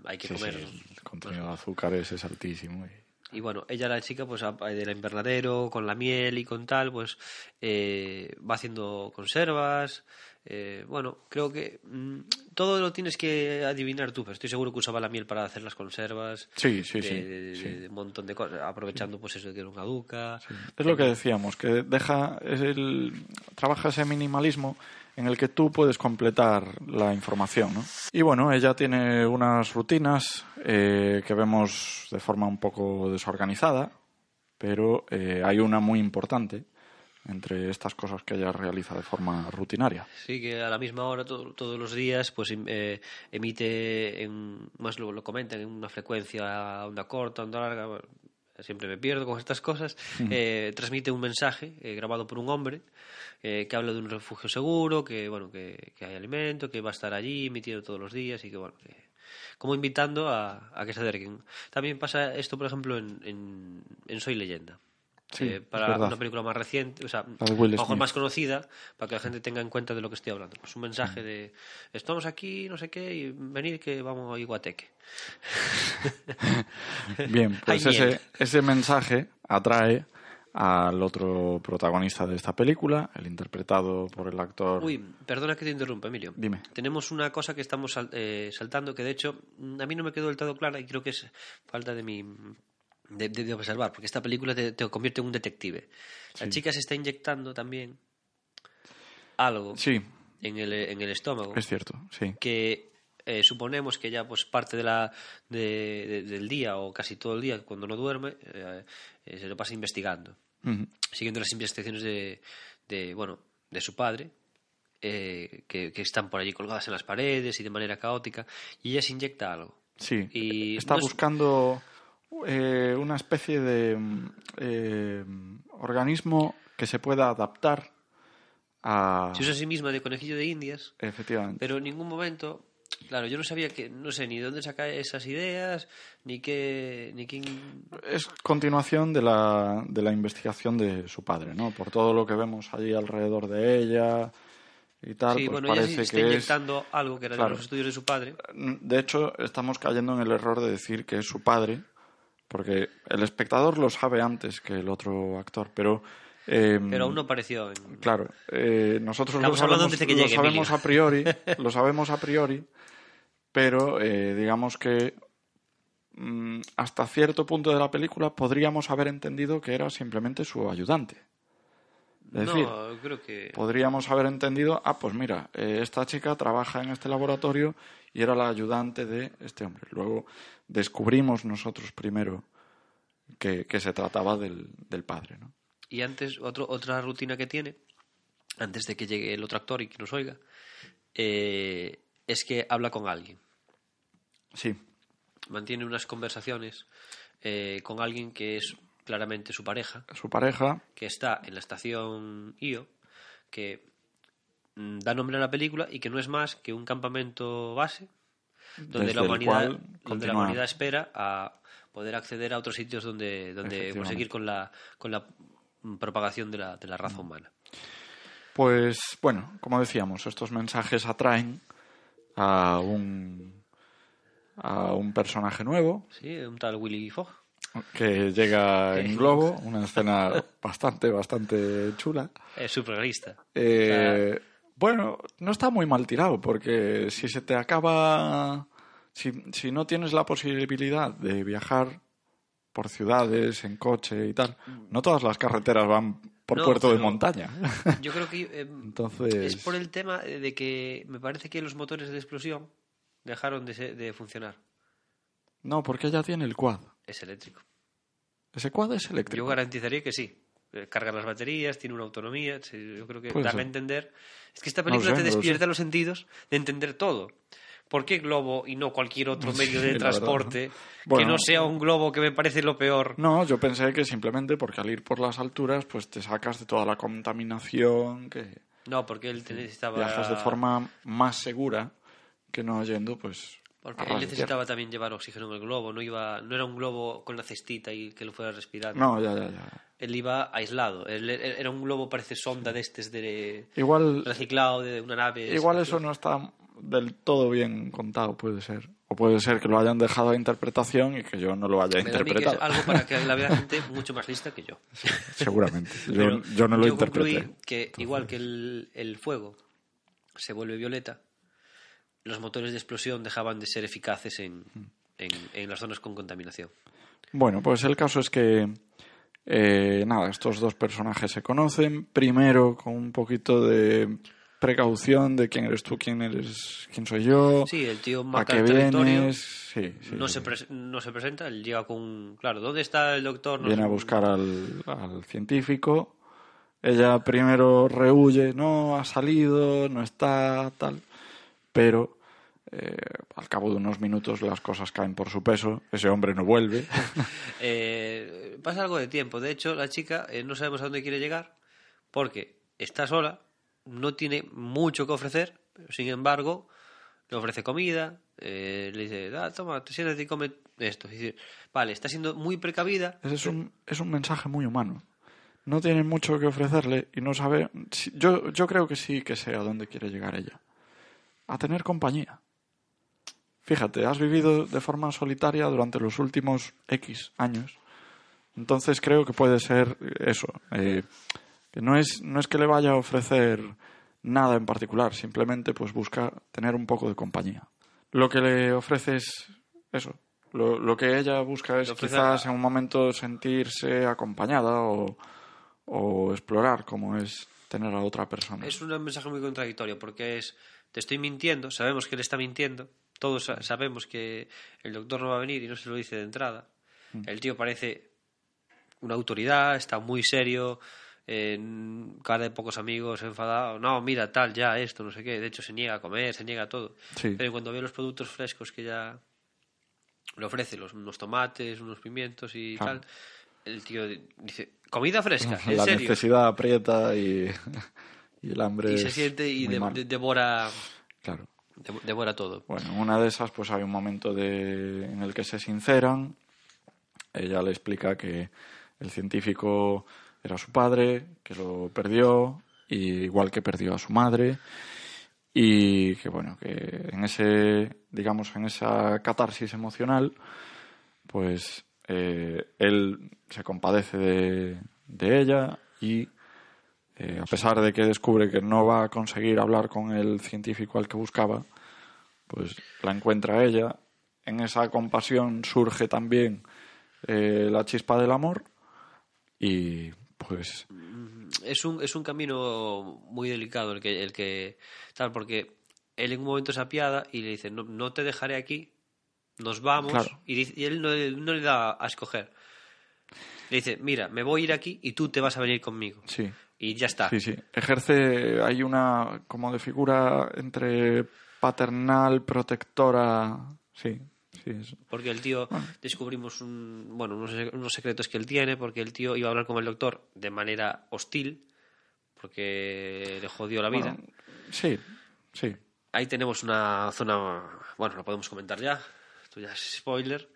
hay que Sí, comer. sí, el contenido de azúcares es altísimo. y- Y bueno, ella, la chica, pues a- del invernadero, con la miel y con tal, pues eh, va haciendo conservas. Eh, bueno, creo que mm, todo lo tienes que adivinar tú, pero estoy seguro que usaba la miel para hacer las conservas. Sí, sí, de, sí, de- sí. de un montón de cosas, aprovechando pues eso de que no caduca. Es lo que decíamos, que deja el, trabaja ese minimalismo en el que tú puedes completar la información. ¿no? Y bueno, ella tiene unas rutinas eh, que vemos de forma un poco desorganizada, pero eh, hay una muy importante entre estas cosas que ella realiza de forma rutinaria. Sí, que a la misma hora to- todos los días pues em- eh, emite, en, más lo, lo comentan, en una frecuencia onda corta, onda larga, siempre me pierdo con estas cosas, eh, transmite un mensaje eh, grabado por un hombre eh, que habla de un refugio seguro, que bueno que, que hay alimento, que va a estar allí emitiendo todos los días y que bueno que como invitando a, a que se acerquen. También pasa esto, por ejemplo, en, en, en Soy Leyenda. Sí, Eh, para una película más reciente, o sea, a lo mejor más conocida, para que la gente tenga en cuenta de lo que estoy hablando. Pues un mensaje de estamos aquí, no sé qué, y venid que vamos a Iguateque. Bien, pues ese, ese mensaje atrae al otro protagonista de esta película, el interpretado por el actor... Uy, perdona que te interrumpa, Emilio. Dime. Tenemos una cosa que estamos eh, saltando que de hecho mm, a mí no me quedó del todo clara y creo que es falta de mi de, de- de observar, porque esta película te, te convierte en un detective. La chica se está inyectando también algo Sí, en, el, en el estómago. es cierto, sí. que eh, suponemos que ya pues parte de la de- de- del día o casi todo el día cuando no duerme eh, eh, se lo pasa investigando siguiendo las investigaciones de, de bueno de su padre que, que están por allí colgadas en las paredes y de manera caótica y ella se inyecta algo Sí, Y está no es- buscando eh, una especie de eh, organismo que se pueda adaptar a... se usa a sí misma de conejillo de indias Efectivamente. pero en ningún momento claro yo no sabía que no sé ni de dónde saca esas ideas ni qué ni quién Es continuación de la, de la investigación de su padre, ¿no? Por todo lo que vemos allí alrededor de ella y tal, sí pues bueno ella parece sí está que es... inyectando algo que era Claro. de los estudios de su padre De hecho, estamos cayendo en el error de decir que es su padre, porque el espectador lo sabe antes que el otro actor, pero... eh, Pero aún no apareció en... Claro, eh, nosotros lo Estamos hablando sabemos, que lo llegue, sabemos Emilio. a priori, lo sabemos a priori, pero eh, digamos que mm, hasta cierto punto de la película podríamos haber entendido que era simplemente su ayudante. Es decir, no, creo que... podríamos haber entendido, ah, pues mira, eh, esta chica trabaja en este laboratorio y era la ayudante de este hombre. Luego descubrimos nosotros primero que, que se trataba del, del padre, ¿no? Y antes, otro, otra rutina que tiene, antes de que llegue el otro actor y que nos oiga, eh, es que habla con alguien. Sí, Mantiene unas conversaciones eh, con alguien que es claramente su pareja, su pareja, que está en la estación IO, que da nombre a la película y que no es más que un campamento base donde la humanidad donde la humanidad espera a poder acceder a otros sitios donde donde conseguir con la con la mm, propagación de la, de la raza humana. Pues bueno, como decíamos, estos mensajes atraen a un a un personaje nuevo. Sí un tal Willy Fogg. Que llega en globo, una escena bastante bastante chula. es surrealista. Eh, bueno, no está muy mal tirado porque si se te acaba, si, si no tienes la posibilidad de viajar por ciudades en coche y tal, no todas las carreteras van por No, puerto de montaña. yo creo que eh, Entonces, es por el tema de que me parece que los motores de explosión dejaron de, se- de funcionar no, porque ella tiene el quad. es eléctrico Ese quad es yo eléctrico. garantizaría que sí eh, cargar las baterías, tiene una autonomía. Yo creo que Puede darle a entender. Es que esta No película sé, te no lo despierta los sentidos de entender todo. ¿Por qué globo y no cualquier otro Sí, medio de verdad. transporte que no sea un globo que me parece lo peor? No, yo pensé que simplemente porque al ir por las alturas, pues te sacas de toda la contaminación, que No, porque él necesitaba. viajas de forma más segura que no yendo, pues. Porque él necesitaba también llevar oxígeno en el globo, no iba, no era un globo con la cestita y que lo fuera respirando. No, ya, ya, ya. Él iba aislado. Él- él- era un globo, parece sonda de estes de Igual, reciclado de una nave. igual eso no está del todo bien contado, puede ser. O puede ser que lo hayan dejado a interpretación y que yo no lo haya Me da a mí que es interpretado. algo para que la vea gente mucho más lista que yo. Seguramente. Yo, no lo yo concluí que igual que el, el fuego se vuelve violeta, los motores de explosión dejaban de ser eficaces en, en, en las zonas con contaminación. Bueno, pues el caso es que, eh, nada, estos dos personajes se conocen. Primero con un poquito de precaución de quién eres tú, quién eres, quién soy yo, Sí, el tío a marca qué el territorio. vienes. Sí, sí, no, se pres- no se presenta, él llega con... Claro, ¿dónde está el doctor? No viene a buscar al, al científico. Ella primero rehuye, no, ha salido, no está, tal. Pero eh, al cabo de unos minutos las cosas caen por su peso. Ese hombre no vuelve. Eh, pasa algo de tiempo. De hecho, la chica eh, no sabemos a dónde quiere llegar porque está sola, no tiene mucho que ofrecer, pero sin embargo le ofrece comida, le dice, ah, toma, te siéntate y come esto. Vale, está siendo muy precavida. Ese es un, es un mensaje muy humano. No tiene mucho que ofrecerle y no sabe. si- Yo, yo creo que sí que sé a dónde quiere llegar ella. A tener compañía. Fíjate, has vivido de forma solitaria durante los últimos X años. Entonces creo que puede ser eso. eh, que no es, no es que le vaya a ofrecer nada en particular, simplemente pues busca tener un poco de compañía. Lo que le ofrece es eso. Lo, lo que ella busca es quizás en un momento sentirse acompañada o, o explorar cómo es tener a otra persona. Es un mensaje muy contradictorio porque es, te estoy mintiendo, sabemos que él está mintiendo, todos sa- sabemos que el doctor no va a venir y no se lo dice de entrada. El tío parece una autoridad, está muy serio, en cara de pocos amigos, enfadado. No, mira, tal, ya, esto, no sé qué. De hecho, se niega a comer, se niega a todo. Sí. Pero cuando ve los productos frescos que ya le ofrece, los, unos tomates, unos pimientos y Claro. tal, el tío dice, comida fresca, en la serio. necesidad aprieta y, y el hambre Y se siente y de- devora, Claro. De- devora todo. Bueno, en una de esas, pues hay un momento de, en el que se sinceran. Ella le explica que el científico era su padre, que lo perdió, y igual que perdió a su madre, y que bueno, que en ese, digamos, en esa catarsis emocional, pues eh, él se compadece de, de ella y eh, a pesar de que descubre que no va a conseguir hablar con el científico al que buscaba, pues la encuentra ella. En esa compasión surge también eh, la chispa del amor y pues Es un, es un camino muy delicado el que, el que tal, porque él en un momento se apiada y le dice, no, no te dejaré aquí, nos vamos, Claro. y, dice- y él no, no le da a escoger. Le dice, mira, me voy a ir aquí y tú te vas a venir conmigo. sí, Y ya está. sí, sí. Ejerce, hay una como de figura entre paternal, protectora, sí, sí. es- Porque el tío descubrimos un, bueno, unos, unos secretos que él tiene, porque el tío iba a hablar con el doctor de manera hostil, porque le jodió la vida. bueno, sí, sí. Ahí tenemos una zona, bueno, lo podemos comentar ya, esto ya es spoiler.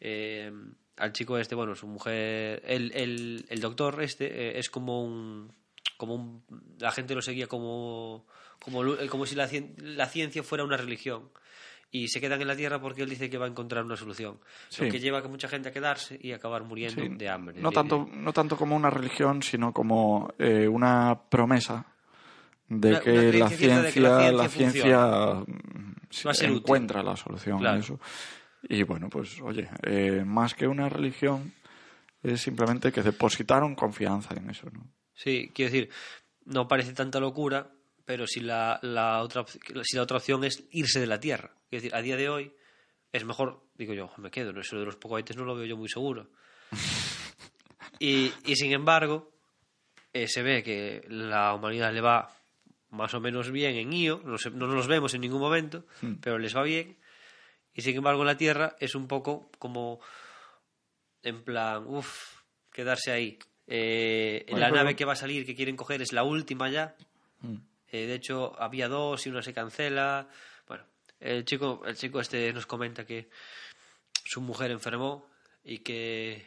Eh, al chico este, bueno, su mujer, el, el, el doctor este eh, es como un, como un, la gente lo seguía como, como, lu- como si la, cien- la ciencia fuera una religión. Y se quedan en la tierra porque él dice que va a encontrar una solución. Sí. Lo que lleva a mucha gente a quedarse y acabar muriendo Sí, de hambre. No tanto, no tanto como una religión, sino como eh, una promesa de Una- que, una la ciencia, de que la la ciencia ciencia mm, encuentra la solución Claro. eso. Y bueno, pues oye, eh, más que una religión, es simplemente que depositaron confianza en eso, ¿no? Sí, quiero decir, no parece tanta locura, pero si la, la otra, si la otra opción es irse de la Tierra. Quiero decir, a día de hoy es mejor, digo yo, me quedo, ¿no? eso de los pocohetes no lo veo yo muy seguro. Y, y sin embargo, eh, se ve que la humanidad le va más o menos bien en Io, no, se- no nos vemos en ningún momento, Hmm. pero les va bien. Y sin embargo la Tierra es un poco como en plan, uff, quedarse ahí. Eh, Bueno, la pero- nave que va a salir, que quieren coger, es la última ya. Mm. Eh, de hecho, había dos y una se cancela. Bueno, el chico, el chico este nos comenta que su mujer enfermó y que,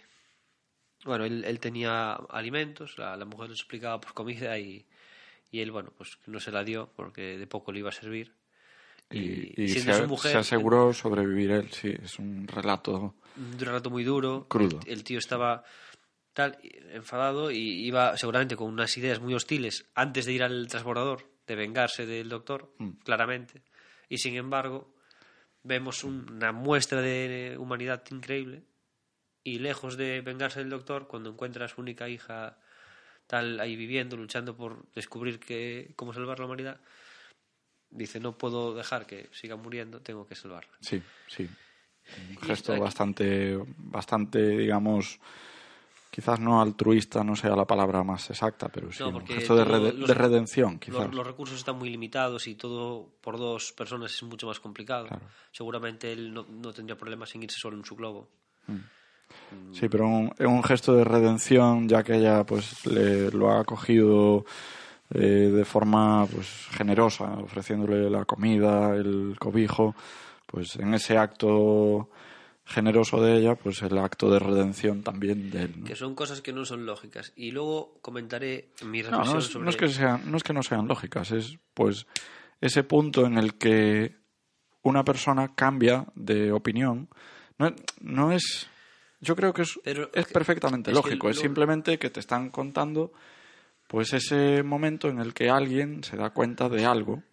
bueno, él, él tenía alimentos, la, la mujer le explicaba pues comida y, y él, bueno, pues no se la dio porque de poco le iba a servir. Y, y siendo se, su mujer, se aseguró sobrevivir él, sí, es un relato un relato muy duro. Crudo. El, el tío estaba tal enfadado y iba seguramente con unas ideas muy hostiles antes de ir al transbordador, de vengarse del doctor, Mm. claramente. Y sin embargo, vemos un- una muestra de humanidad increíble y lejos de vengarse del doctor, cuando encuentra a su única hija tal ahí viviendo, luchando por descubrir que, cómo salvar la humanidad, dice, no puedo dejar que siga muriendo, tengo que salvarla. Sí, sí. Un gesto aquí- bastante, bastante, digamos, quizás no altruista, no sea la palabra más exacta, pero sí, No, un gesto de, rede- los- de redención, quizás. Los, los recursos están muy limitados y todo por dos personas es mucho más complicado. Claro. Seguramente él no, no tendría problemas en irse solo en su globo. Sí, pero un, es un gesto de redención, ya que ella pues le, lo ha acogido eh, de forma pues generosa, ofreciéndole la comida, el cobijo, pues en ese acto generoso de ella, pues el acto de redención también de él. ¿no? Que son cosas que no son lógicas. Y luego comentaré mi No, reflexión no es, sobre... no es que sean, no es que no sean lógicas, es pues ese punto en el que una persona cambia de opinión. No, no es. Yo creo que es, Pero es perfectamente es que lógico. es simplemente que te están contando pues ese momento en el que alguien se da cuenta de algo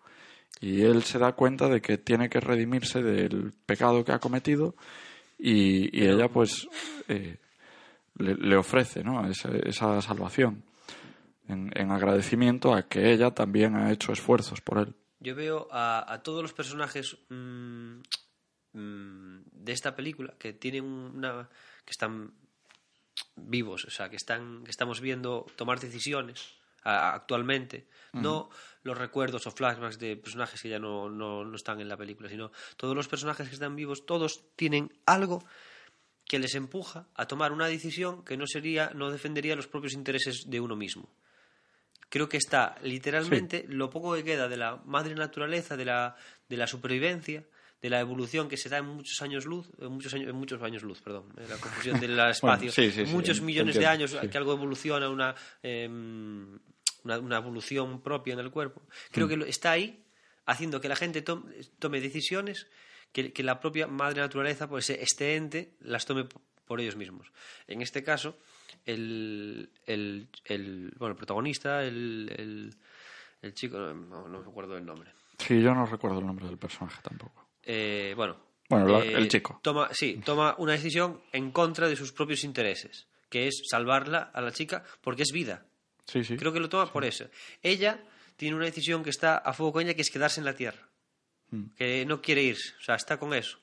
y él se da cuenta de que tiene que redimirse del pecado que ha cometido y, y ella pues eh, le, le ofrece ¿no? esa, esa salvación en, en agradecimiento a que ella también ha hecho esfuerzos por él. Yo veo a, a todos los personajes mm, mm, de esta película que tienen una... que están vivos, o sea, que están que estamos viendo tomar decisiones a- actualmente, no los recuerdos o flashbacks de personajes que ya no, no, no están en la película, sino todos los personajes que están vivos, todos tienen algo que les empuja a tomar una decisión que no sería, no defendería los propios intereses de uno mismo. Creo que está literalmente lo poco que queda de la madre naturaleza, de la, de la supervivencia, de la evolución que se da en muchos años luz, en muchos años, en muchos años luz, perdón, la confusión del espacio, sí, sí, sí, muchos millones de años que algo evoluciona, una, em, una, una evolución propia en el cuerpo. Creo Mm. que está ahí haciendo que la gente tom- tome decisiones que, que la propia madre naturaleza, pues este ente, las tome por ellos mismos. En este caso, el, el, el- bueno, el protagonista, el, el, el chico, no, no me acuerdo el nombre. Sí, yo no recuerdo el nombre del personaje tampoco. Eh, bueno, Bueno, eh, el chico. Toma, sí, toma una decisión en contra de sus propios intereses, que es salvarla a la chica porque es vida. Sí, sí. Creo que lo toma por eso. Ella tiene una decisión que está a fuego con ella, que es quedarse en la Tierra. Mm. Que no quiere irse. O sea, está con eso.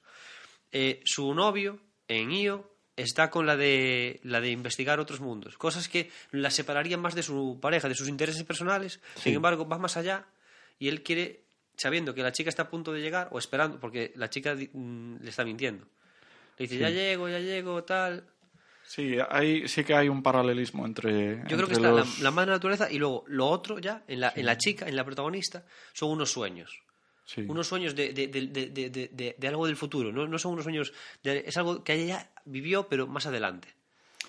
Eh, su novio, en Io, está con la de, la de investigar otros mundos. Cosas que la separarían más de su pareja, de sus intereses personales. Sin embargo, va más allá y él quiere, sabiendo que la chica está a punto de llegar, o esperando, porque la chica mm, le está mintiendo. Le dice, ya llego, ya llego, tal. Sí, hay, sí que hay un paralelismo entre. Yo creo que está los- la, la madre naturaleza y luego lo otro ya, en la, en la chica, en la protagonista, son unos sueños. sí. Unos sueños de, de, de, de, algo del futuro. No, no son unos sueños. es algo que ella vivió, pero más adelante.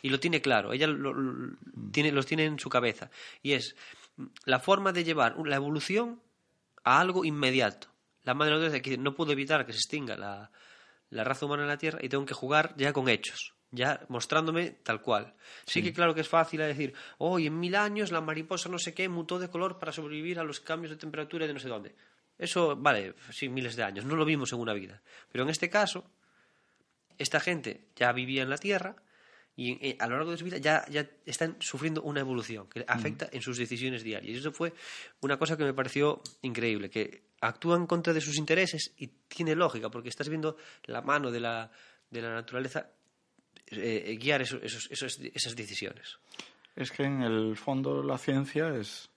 Y lo tiene claro. Ella lo- lo- tiene, los tiene en su cabeza. Y es mm, la forma de llevar la evolución a algo inmediato. La madre naturaleza que no puedo evitar que se extinga la, la raza humana en la Tierra y tengo que jugar ya con hechos, ya mostrándome tal cual. Sí, que claro que es fácil decir, hoy en mil años la mariposa no sé qué mutó de color para sobrevivir a los cambios de temperatura de no sé dónde. Eso, vale, sí, miles de años, no lo vimos en una vida. Pero en este caso, esta gente ya vivía en la Tierra y eh, a lo largo de su vida ya, ya están sufriendo una evolución que afecta en sus decisiones diarias. Y eso fue una cosa que me pareció increíble, que actúan contra de sus intereses y tiene lógica, porque estás viendo la mano de la, de la naturaleza eh, eh, guiar esos- esos- esos- esas decisiones. es que en el fondo la ciencia es,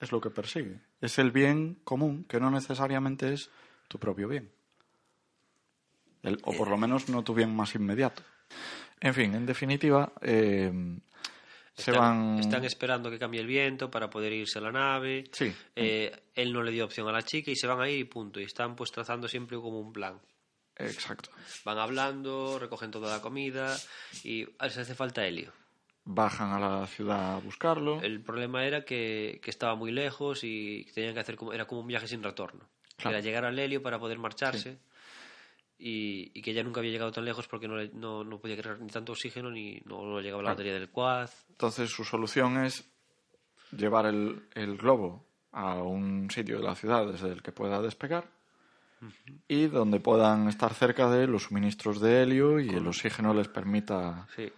es lo que persigue. Es el bien común, que no necesariamente es tu propio bien. El- o por lo menos no tu bien más inmediato. En fin, en definitiva, eh, se Están, van... están esperando que cambie el viento para poder irse a la nave. Sí. Eh, él no le dio opción a la chica y se van a ir y punto. Y están pues trazando siempre como un plan. Exacto. Van hablando, recogen toda la comida y les hace falta helio. Bajan a la ciudad a buscarlo. El problema era que, que estaba muy lejos y tenían que hacer como, era como un viaje sin retorno. Claro. Era llegar al helio para poder marcharse y, y que ella nunca había llegado tan lejos porque no, le- no, no podía cargar ni tanto oxígeno ni no, no llegaba la Claro. batería del quad. Entonces su solución es llevar el, el globo a un sitio de la ciudad desde el que pueda despegar y donde puedan estar cerca de los suministros de helio y el oxígeno les permita Sí. eh,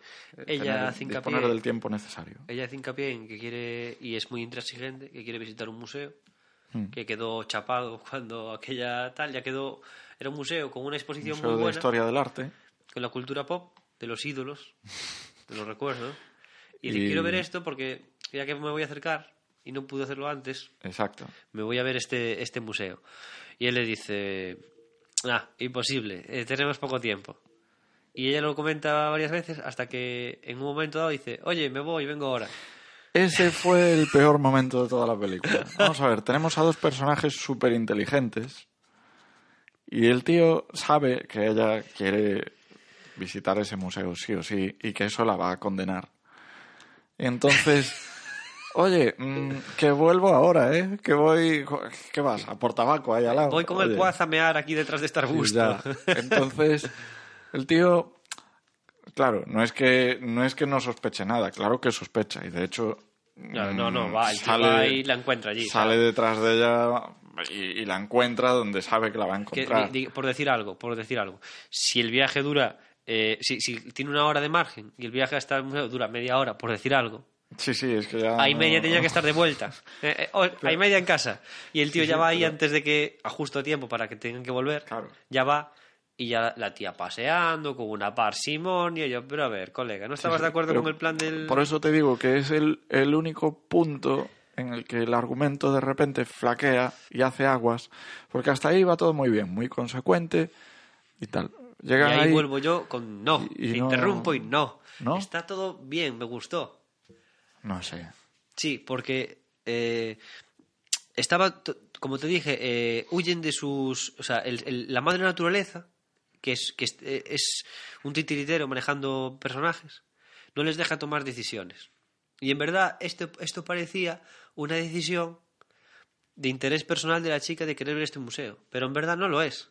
Ella tener- disponer del tiempo necesario. ella hace hincapié en que quiere, y es muy intransigente, que quiere visitar un museo, Mm. que quedó chapado cuando aquella tal, ya quedó, era un museo con una exposición Museo muy de buena, Historia del Arte. con la cultura pop, de los ídolos, de los recuerdos. Y, Y- le quiero ver esto porque ya que me voy a acercar y no pude hacerlo antes, Exacto. me voy a ver este, este museo. Y él le dice, ah, imposible, eh, tenemos poco tiempo. Y ella lo comenta varias veces hasta que en un momento dado dice, oye, me voy, vengo ahora. Ese fue el peor momento de toda la película. Vamos a ver, tenemos a dos personajes súper inteligentes y el tío sabe que ella quiere visitar ese museo sí o sí y que eso la va a condenar. Entonces, oye, mm, que vuelvo ahora, ¿eh? Que voy... ¿Qué vas? A por tabaco ahí al lado. Voy con el quad a mear aquí detrás de este arbusto. Entonces, el tío, claro, no es que no es que no sospeche nada, claro que sospecha y de hecho Claro, no, no, mm, va, el tío sale, va y la encuentra allí. sale claro. detrás de ella y, y la encuentra donde sabe que la va a Que, encontrar. di- por decir algo, por decir algo. Si el viaje dura, eh, si, si tiene una hora de margen y el viaje hasta el museo dura media hora, por decir algo, Sí, sí, es que ya hay no- media tenía que estar de vuelta. Eh, eh, Hay media en casa. Y el tío Sí, ya sí, va ahí pero- antes de que a tiempo para que tengan que volver. Claro. Ya va. Y ya la tía paseando con una parsimonia. Y yo, pero a ver, colega, ¿no estabas sí, de acuerdo pero con el plan del...? Por eso te digo que es el, el único punto en el que el argumento de repente flaquea y hace aguas, porque hasta ahí va todo muy bien, muy consecuente y tal. Y Llegan ahí ahí, vuelvo yo con no. y- y Te no- interrumpo y no. ¿No? Está todo bien, me gustó. no sé, Sí, porque eh, estaba, como te dije, eh, huyen de sus... O sea, el- el- la madre naturaleza, que, es, que es, eh, es un titiritero manejando personajes, no les deja tomar decisiones. Y en verdad esto, esto parecía una decisión de interés personal de la chica de querer ver este museo, pero en verdad no lo es.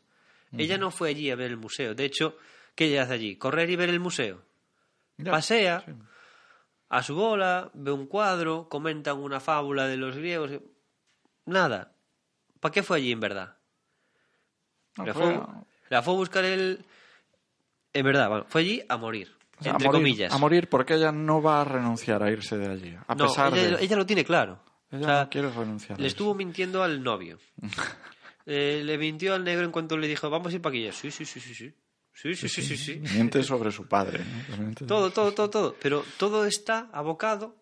Ella no fue allí a ver el museo. De hecho, ¿qué ella hace allí? ¿Correr y ver el museo? Ya, Pasea, sí. a su bola, ve un cuadro, comentan una fábula de los griegos. Nada. ¿Para qué fue allí en verdad? No, la, fue la fue a buscar el... En verdad, bueno, fue allí a morir. O sea, a entre morir- comillas. A morir porque ella no va a renunciar a irse de allí. A no, pesar ella, de. ella lo tiene claro. Ella O sea, no quiere renunciar. a le estuvo mintiendo al novio. Eh, le mintió al negro en cuanto le dijo, vamos a ir para aquí. Sí, sí, sí, sí, sí. Sí, sí, sí, sí, sí. Miente sobre su padre. ¿no? Todo, todo, todo, todo. Pero todo está abocado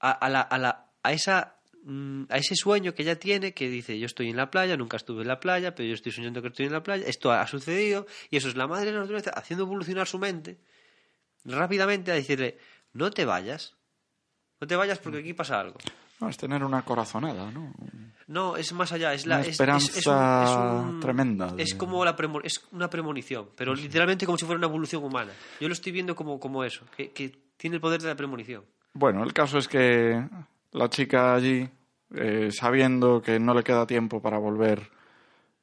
a, a la, a, la, a, esa, mm, a ese sueño que ella tiene, que dice, yo estoy en la playa, nunca estuve en la playa, pero yo estoy soñando que estoy en la playa. Esto ha sucedido y eso es la madre de la naturaleza haciendo evolucionar su mente rápidamente a decirle, no te vayas. No te vayas porque aquí pasa algo. No, es tener una corazonada, ¿no? No, es más allá, es la Una es- es- es esperanza un- es un- tremenda de- Es como la es una premonición, pero literalmente como si fuera una evolución humana. Yo lo estoy viendo como, como eso, que, que tiene el poder de la premonición. Bueno, el caso es que la chica allí, eh, sabiendo que no le queda tiempo para volver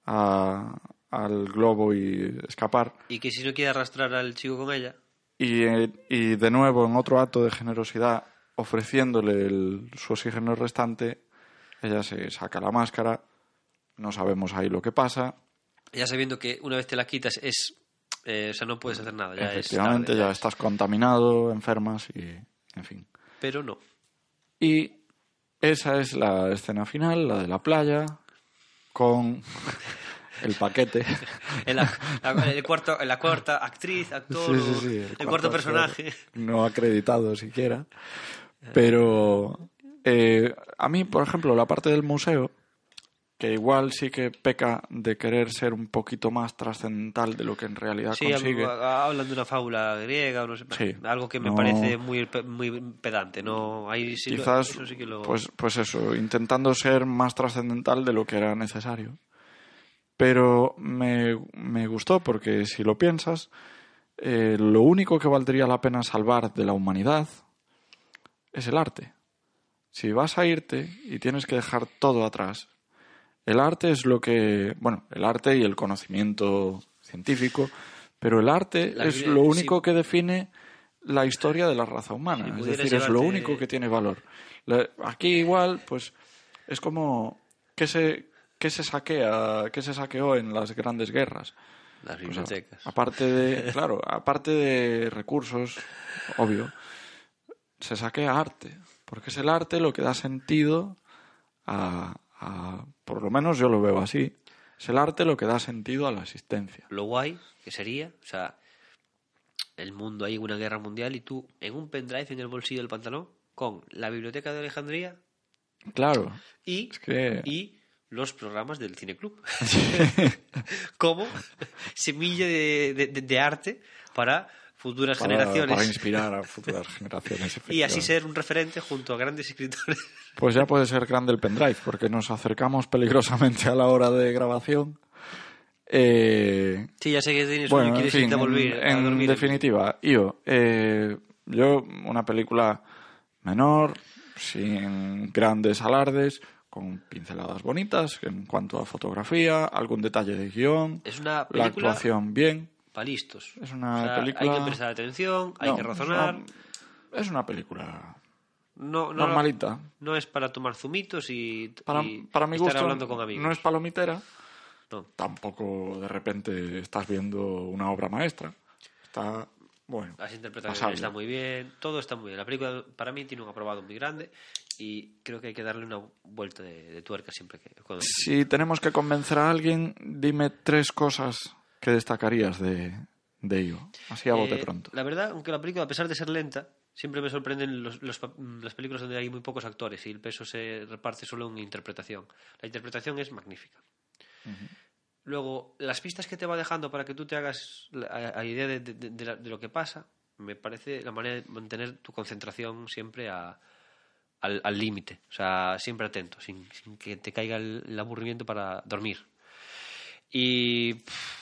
a- al globo y escapar, Y que si no quiere arrastrar al chico con ella, y, y de nuevo en otro acto de generosidad, ofreciéndole el- su oxígeno restante, ella se saca la máscara, no sabemos ahí lo que pasa, ya sabiendo que una vez te la quitas es... eh, o sea, no puedes hacer nada. Ya es efectivamente ya es- estás contaminado, enfermas y en fin. Pero no. Y esa es la escena final, la de la playa, con el paquete. En la, la- el cuarto, en la cuarta actriz, actor, Sí, sí, sí, el, cuarto, personaje. No acreditado siquiera. Pero eh, a mí, por ejemplo, la parte del museo, que igual sí que peca de querer ser un poquito más trascendental de lo que en realidad Sí, consigue. ha- hablan de una fábula griega no sé, Sí. algo que me No. parece muy, muy pedante. No, ahí sí lo- Quizás, eso sí que lo- pues, pues eso, intentando ser más trascendental de lo que era necesario. Pero me, me gustó porque si lo piensas, eh, lo único que valdría la pena salvar de la humanidad es el arte. Si vas a irte y tienes que dejar todo atrás, el arte es lo que, bueno, el arte y el conocimiento científico, pero el arte La es lo sí. único que define la historia de la raza humana. Si es decir, es lo único que tiene valor. Aquí igual, pues, es como que se, que se saquea, que se saqueó en las grandes guerras. las bibliotecas. aparte de, claro, aparte de recursos, obvio, se saquea arte, porque es el arte lo que da sentido a, a- por lo menos yo lo veo así, es el arte lo que da sentido a la existencia. Lo guay que sería, o sea, el mundo hay una guerra mundial y tú en un pendrive en el bolsillo del pantalón con la biblioteca de Alejandría Claro, y, es que y los programas del cineclub como semilla de, de- de- de arte para futuras para, generaciones para inspirar a futuras generaciones. y así ser un referente junto a grandes escritores. Pues ya puede ser grande el pendrive, porque nos acercamos peligrosamente a la hora de grabación. Eh, Sí, ya sé que tienes Bueno, en quieres fin, en, volver en definitiva, Io, eh, yo una película menor, sin grandes alardes, con pinceladas bonitas en cuanto a fotografía, algún detalle de guion, Es una la actuación bien. para listos. Es una O sea, película- Hay que prestar atención, hay No, que es razonar. una- Es una película No, no, normalita. No es para tomar zumitos y, Para, y para mi estar gusto, hablando con amigos. no es palomitera. No. Tampoco de repente estás viendo una obra maestra. Está, bueno, Las interpretaciones pasable. están muy bien, todo está muy bien. La película para mí tiene un aprobado muy grande y creo que hay que darle una vuelta de, de tuerca siempre que... cuando- Si tenemos que convencer a alguien, dime tres cosas que destacarías de, de ello. Así a bote Eh, pronto. La verdad, aunque la película, a pesar de ser lenta, siempre me sorprenden los, los pa- las películas donde hay muy pocos actores y el peso se reparte solo en interpretación. La interpretación es magnífica. Luego, las pistas que te va dejando para que tú te hagas la, a- a idea de, de- de- de la- de lo que pasa, me parece la manera de mantener tu concentración siempre a- al límite. O sea, siempre atento, sin, sin que te caiga el, el aburrimiento para dormir. Y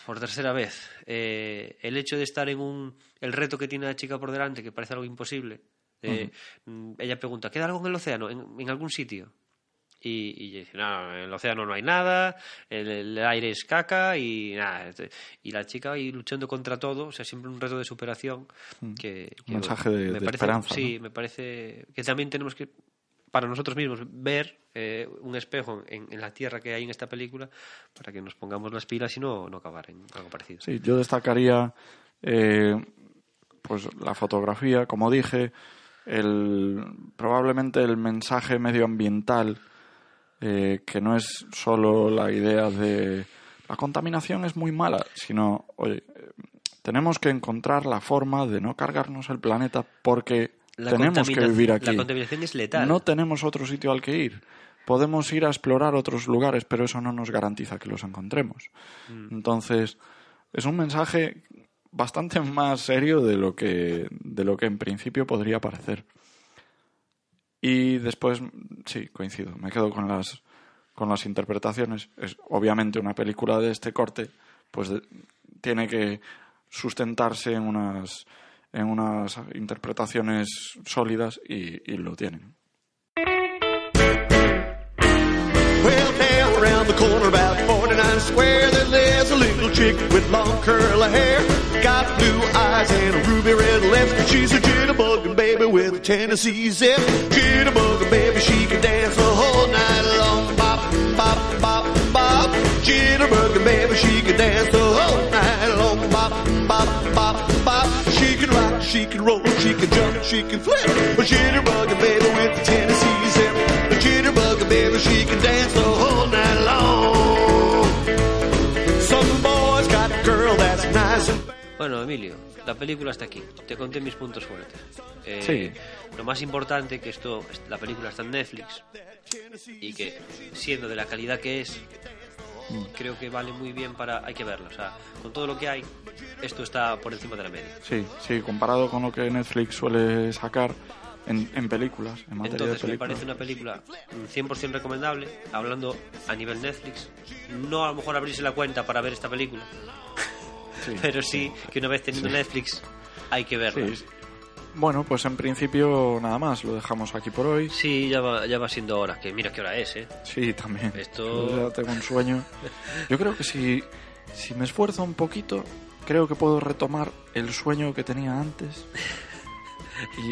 por tercera vez, eh, el hecho de estar en un. El reto que tiene la chica por delante, que parece algo imposible. de, mm, Ella pregunta: ¿queda algo en el océano? ¿En, en algún sitio? Y, y dice: No, en el océano no hay nada, el, el aire es caca y nada. Y la chica ahí luchando contra todo, o sea, siempre un reto de superación. Que, que, Un mensaje de- me de parece- esperanza, Sí, ¿no? me parece que también tenemos que para nosotros mismos ver eh, un espejo en, la tierra que hay en esta película para que nos pongamos las pilas y no, no acabar en algo parecido. Sí, yo destacaría eh, pues la fotografía, como dije, el, probablemente el mensaje medioambiental, eh, que no es solo la idea de la contaminación es muy mala, sino, oye, tenemos que encontrar la forma de no cargarnos el planeta porque La tenemos que vivir aquí. La contaminación es letal. No tenemos otro sitio al que ir. Podemos ir a explorar otros lugares, pero eso no nos garantiza que los encontremos. Mm. Entonces, es un mensaje bastante más serio de lo que, de lo que en principio podría parecer. Y después, sí, coincido, me quedo con las, con las interpretaciones. Es obviamente una película de este corte, pues de- tiene que sustentarse en unas, en unas interpretaciones sólidas y, y lo tienen. Well, down around the corner about 49 Square, there lives a little chick with long curly hair. Got blue eyes and a ruby red lips. She's a jitterbug baby with a Tennessee zip. Jitterbug baby, she can dance the whole night long. Bop, bop, bop, bop. Jitterbug baby, she can dance the whole night long. Bop, bop, bop, she can roll, she can jump, she can flip. A jitterbug baby with the Tennessee zip. A jitterbug baby, she can dance the whole night long. Some boys got a girl that's nice and Bueno, Emilio, la película está aquí. Te conté mis puntos fuertes. Eh, Sí. Lo más importante que esto, la película está en Netflix y que siendo de la calidad que es. Creo que vale muy bien para, hay que verla. O sea, con todo lo que hay, esto está por encima de la media. Sí, sí, comparado con lo que Netflix suele sacar en, en películas, en materia Entonces de me películas. parece una película mm, 100% recomendable, hablando a nivel Netflix. No a lo mejor abrirse la cuenta para ver esta película, Sí. pero sí que una vez teniendo Sí. Netflix hay que verla. Sí. Bueno, pues en principio nada más, lo dejamos aquí por hoy. Sí, ya va, ya va siendo hora, que mira qué hora es, ¿eh? Sí, también. Esto- ya tengo un sueño. Yo creo que si, si me esfuerzo un poquito, creo que puedo retomar el sueño que tenía antes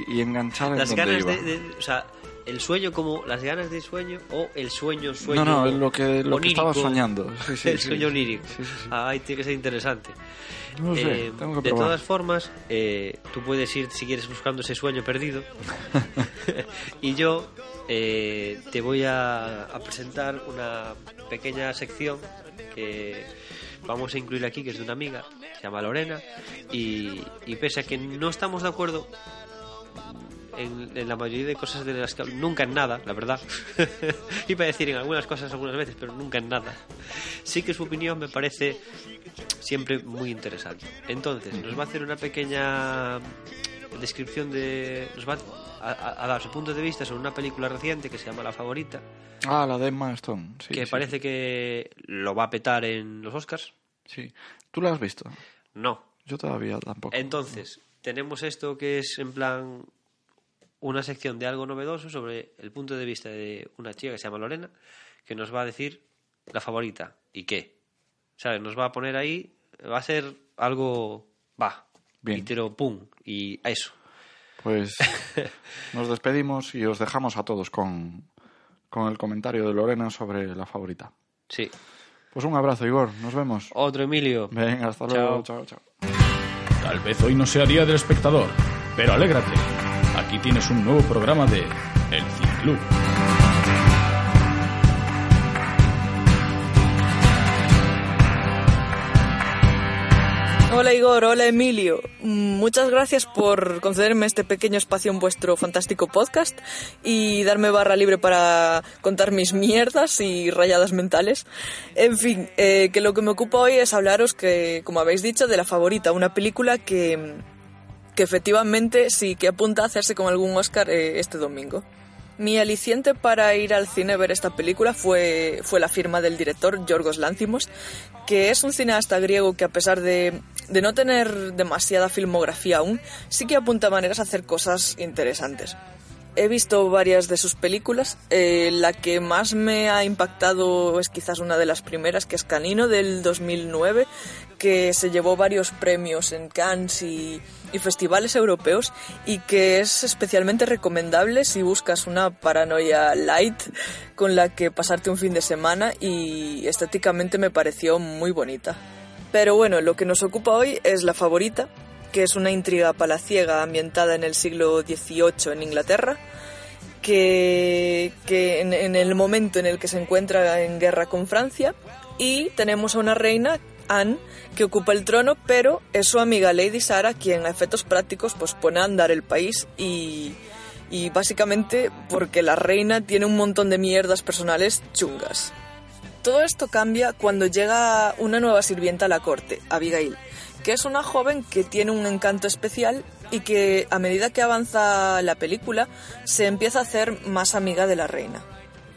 y, y enganchar en Las donde ganas iba. de, de- O sea, el sueño como las ganas de sueño o el sueño, sueño. no, no, es lo que, lo que estaba soñando. Sí, sí, el sí. sueño sí. Ay, tiene que ser interesante. No sé, Eh, tengo que de probar. todas formas, eh, tú puedes ir si quieres buscando ese sueño perdido. y yo eh, te voy a, a presentar una pequeña sección que vamos a incluir aquí, que es de una amiga, se llama Lorena. Y, y pese a que no estamos de acuerdo en, en la mayoría de cosas de las que nunca en nada, la verdad. Iba a decir en algunas cosas algunas veces, pero nunca en nada. Sí que su opinión me parece siempre muy interesante. Entonces, nos va a hacer una pequeña descripción de. Nos va a, a- dar su punto de vista sobre una película reciente que se llama La Favorita, Ah, la de Emma Stone. Sí, que sí. parece que lo va a petar en los Oscars. Sí. ¿Tú la has visto? No. Yo todavía tampoco. Entonces, tenemos esto que es en plan una sección de algo novedoso sobre el punto de vista de una chica que se llama Lorena, que nos va a decir la favorita y qué. ¿Sabes? Nos va a poner ahí, va a ser algo, va, Bien. y tiro pum, y a eso. Pues nos despedimos y os dejamos a todos con, con el comentario de Lorena sobre la favorita. Sí. Pues un abrazo, Igor. Nos vemos. Otro Emilio. Venga, hasta Chao. luego. Chao, chao. Tal vez hoy no sea día del espectador, pero alégrate. Aquí tienes un nuevo programa de El Cine Club. Hola Igor, hola Emilio. Muchas gracias por concederme este pequeño espacio en vuestro fantástico podcast y darme barra libre para contar mis mierdas y rayadas mentales. En fin, eh, que lo que me ocupa hoy es hablaros que, como habéis dicho, de La Favorita, una película que, que efectivamente sí que apunta a hacerse con algún Oscar eh, este domingo. Mi aliciente para ir al cine a ver esta película fue, fue la firma del director Yorgos Lanthimos, que es un cineasta griego que a pesar de, de no tener demasiada filmografía aún, sí que apunta maneras a hacer cosas interesantes. He visto varias de sus películas. eh, la que más me ha impactado es quizás una de las primeras, que es Canino del 2009, que se llevó varios premios en Cannes y, y festivales europeos y que es especialmente recomendable si buscas una paranoia light con la que pasarte un fin de semana y estéticamente me pareció muy bonita. Pero bueno, lo que nos ocupa hoy es la favorita, que es una intriga palaciega ambientada en el siglo XVIII en Inglaterra, que, que en, el momento en el que se encuentra en guerra con Francia, y tenemos a una reina, Anne, que ocupa el trono, pero es su amiga Lady Sara quien a efectos prácticos pues, pone a andar el país y, y básicamente porque la reina tiene un montón de mierdas personales chungas. Todo esto cambia cuando llega una nueva sirvienta a la corte, Abigail, que es una joven que tiene un encanto especial y que a medida que avanza la película se empieza a hacer más amiga de la reina.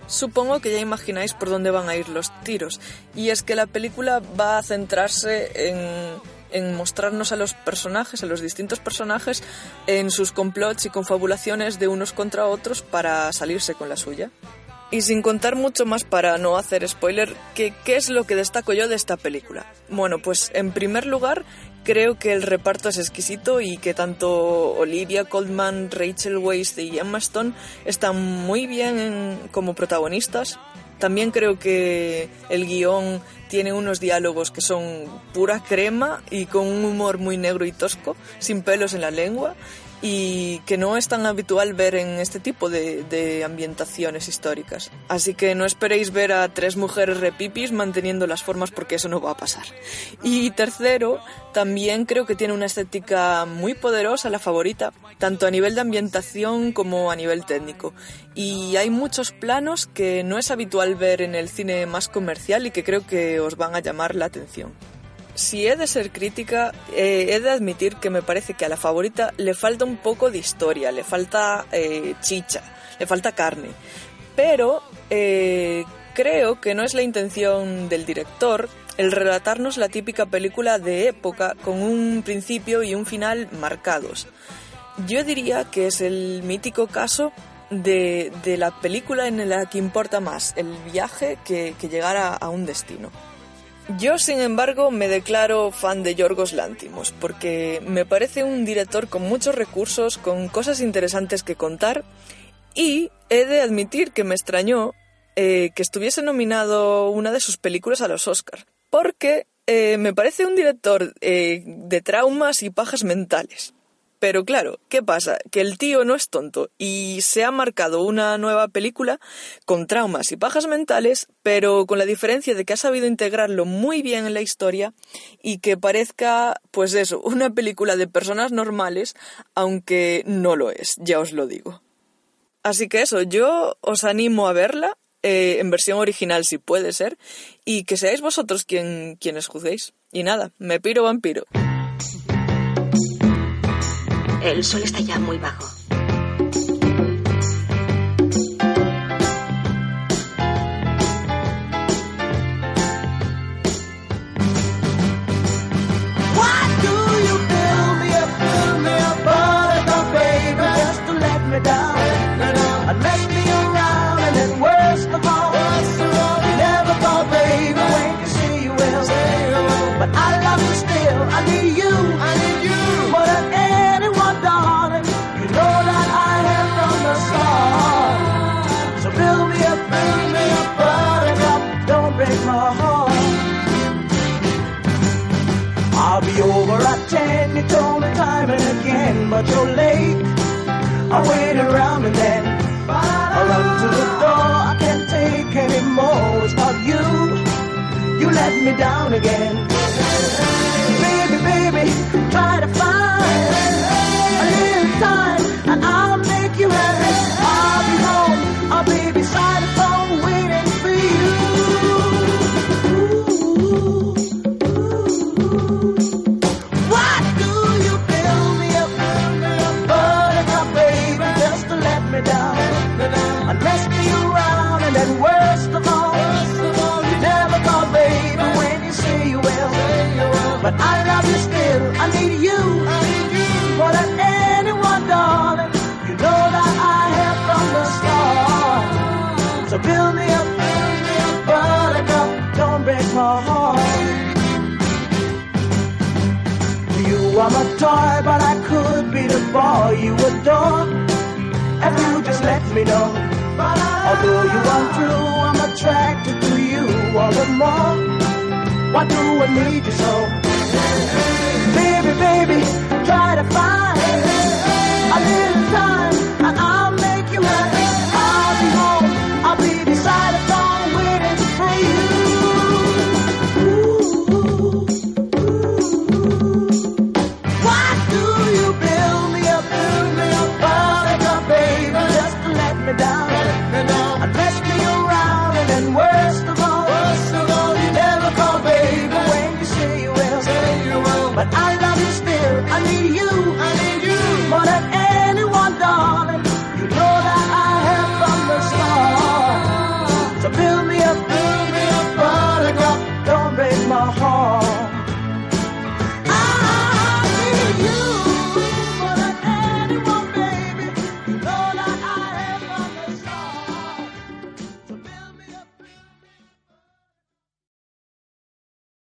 Supongo que ya imagináis por dónde van a ir los tiros, y es que la película va a centrarse en, en mostrarnos a los personajes, a los distintos personajes, en sus complots y confabulaciones de unos contra otros para salirse con la suya. Y sin contar mucho más para no hacer spoiler, ¿qué, ¿qué es lo que destaco yo de esta película? Bueno, pues en primer lugar, creo que el reparto es exquisito y que tanto Olivia Colman, Rachel Weisz y Emma Stone están muy bien en- como protagonistas. También creo que el guion tiene unos diálogos que son pura crema y con un humor muy negro y tosco, sin pelos en la lengua y que no es tan habitual ver en este tipo de, ambientaciones históricas. Así que no esperéis ver a tres mujeres repipis manteniendo las formas porque eso no va a pasar. Y tercero, también creo que tiene una estética muy poderosa, la favorita, tanto a nivel de ambientación como a nivel técnico. Y hay muchos planos que no es habitual ver en el cine más comercial y que creo que os van a llamar la atención si he de ser crítica, eh, he de admitir que me parece que a la favorita le falta un poco de historia, le falta eh, chicha, le falta carne. Pero eh, creo que no es la intención del director el relatarnos la típica película de época con un principio y un final marcados. Yo diría que es el mítico caso de, de la película en la que importa más el viaje que, que llegar a, a un destino. Yo, sin embargo, me declaro fan de Yorgos Lántimos, porque me parece un director con muchos recursos, con cosas interesantes que contar, y he de admitir que me extrañó eh, que estuviese nominado una de sus películas a los Oscars, porque eh, me parece un director eh, de traumas y pajas mentales. Pero claro, ¿qué pasa? Que el tío no es tonto y se ha marcado una nueva película con traumas y pajas mentales, pero con la diferencia de que ha sabido integrarlo muy bien en la historia y que parezca, pues eso, una película de personas normales, aunque no lo es, ya os lo digo. Así que eso, yo os animo a verla, eh, en versión original si puede ser, y que seáis vosotros quien, quienes juzguéis. Y nada, me piro vampiro. El sol está ya muy bajo. You're late. I wait around and then I run to the door. I can't take any more. It's not you. You let me down again. Baby, baby, try to find a little time and I'll make you happy. I'll be home. I'll be beside torpedo. Although you are to, I'm attracted to you all the more. Why do I need you so? Baby, baby, try to find. you.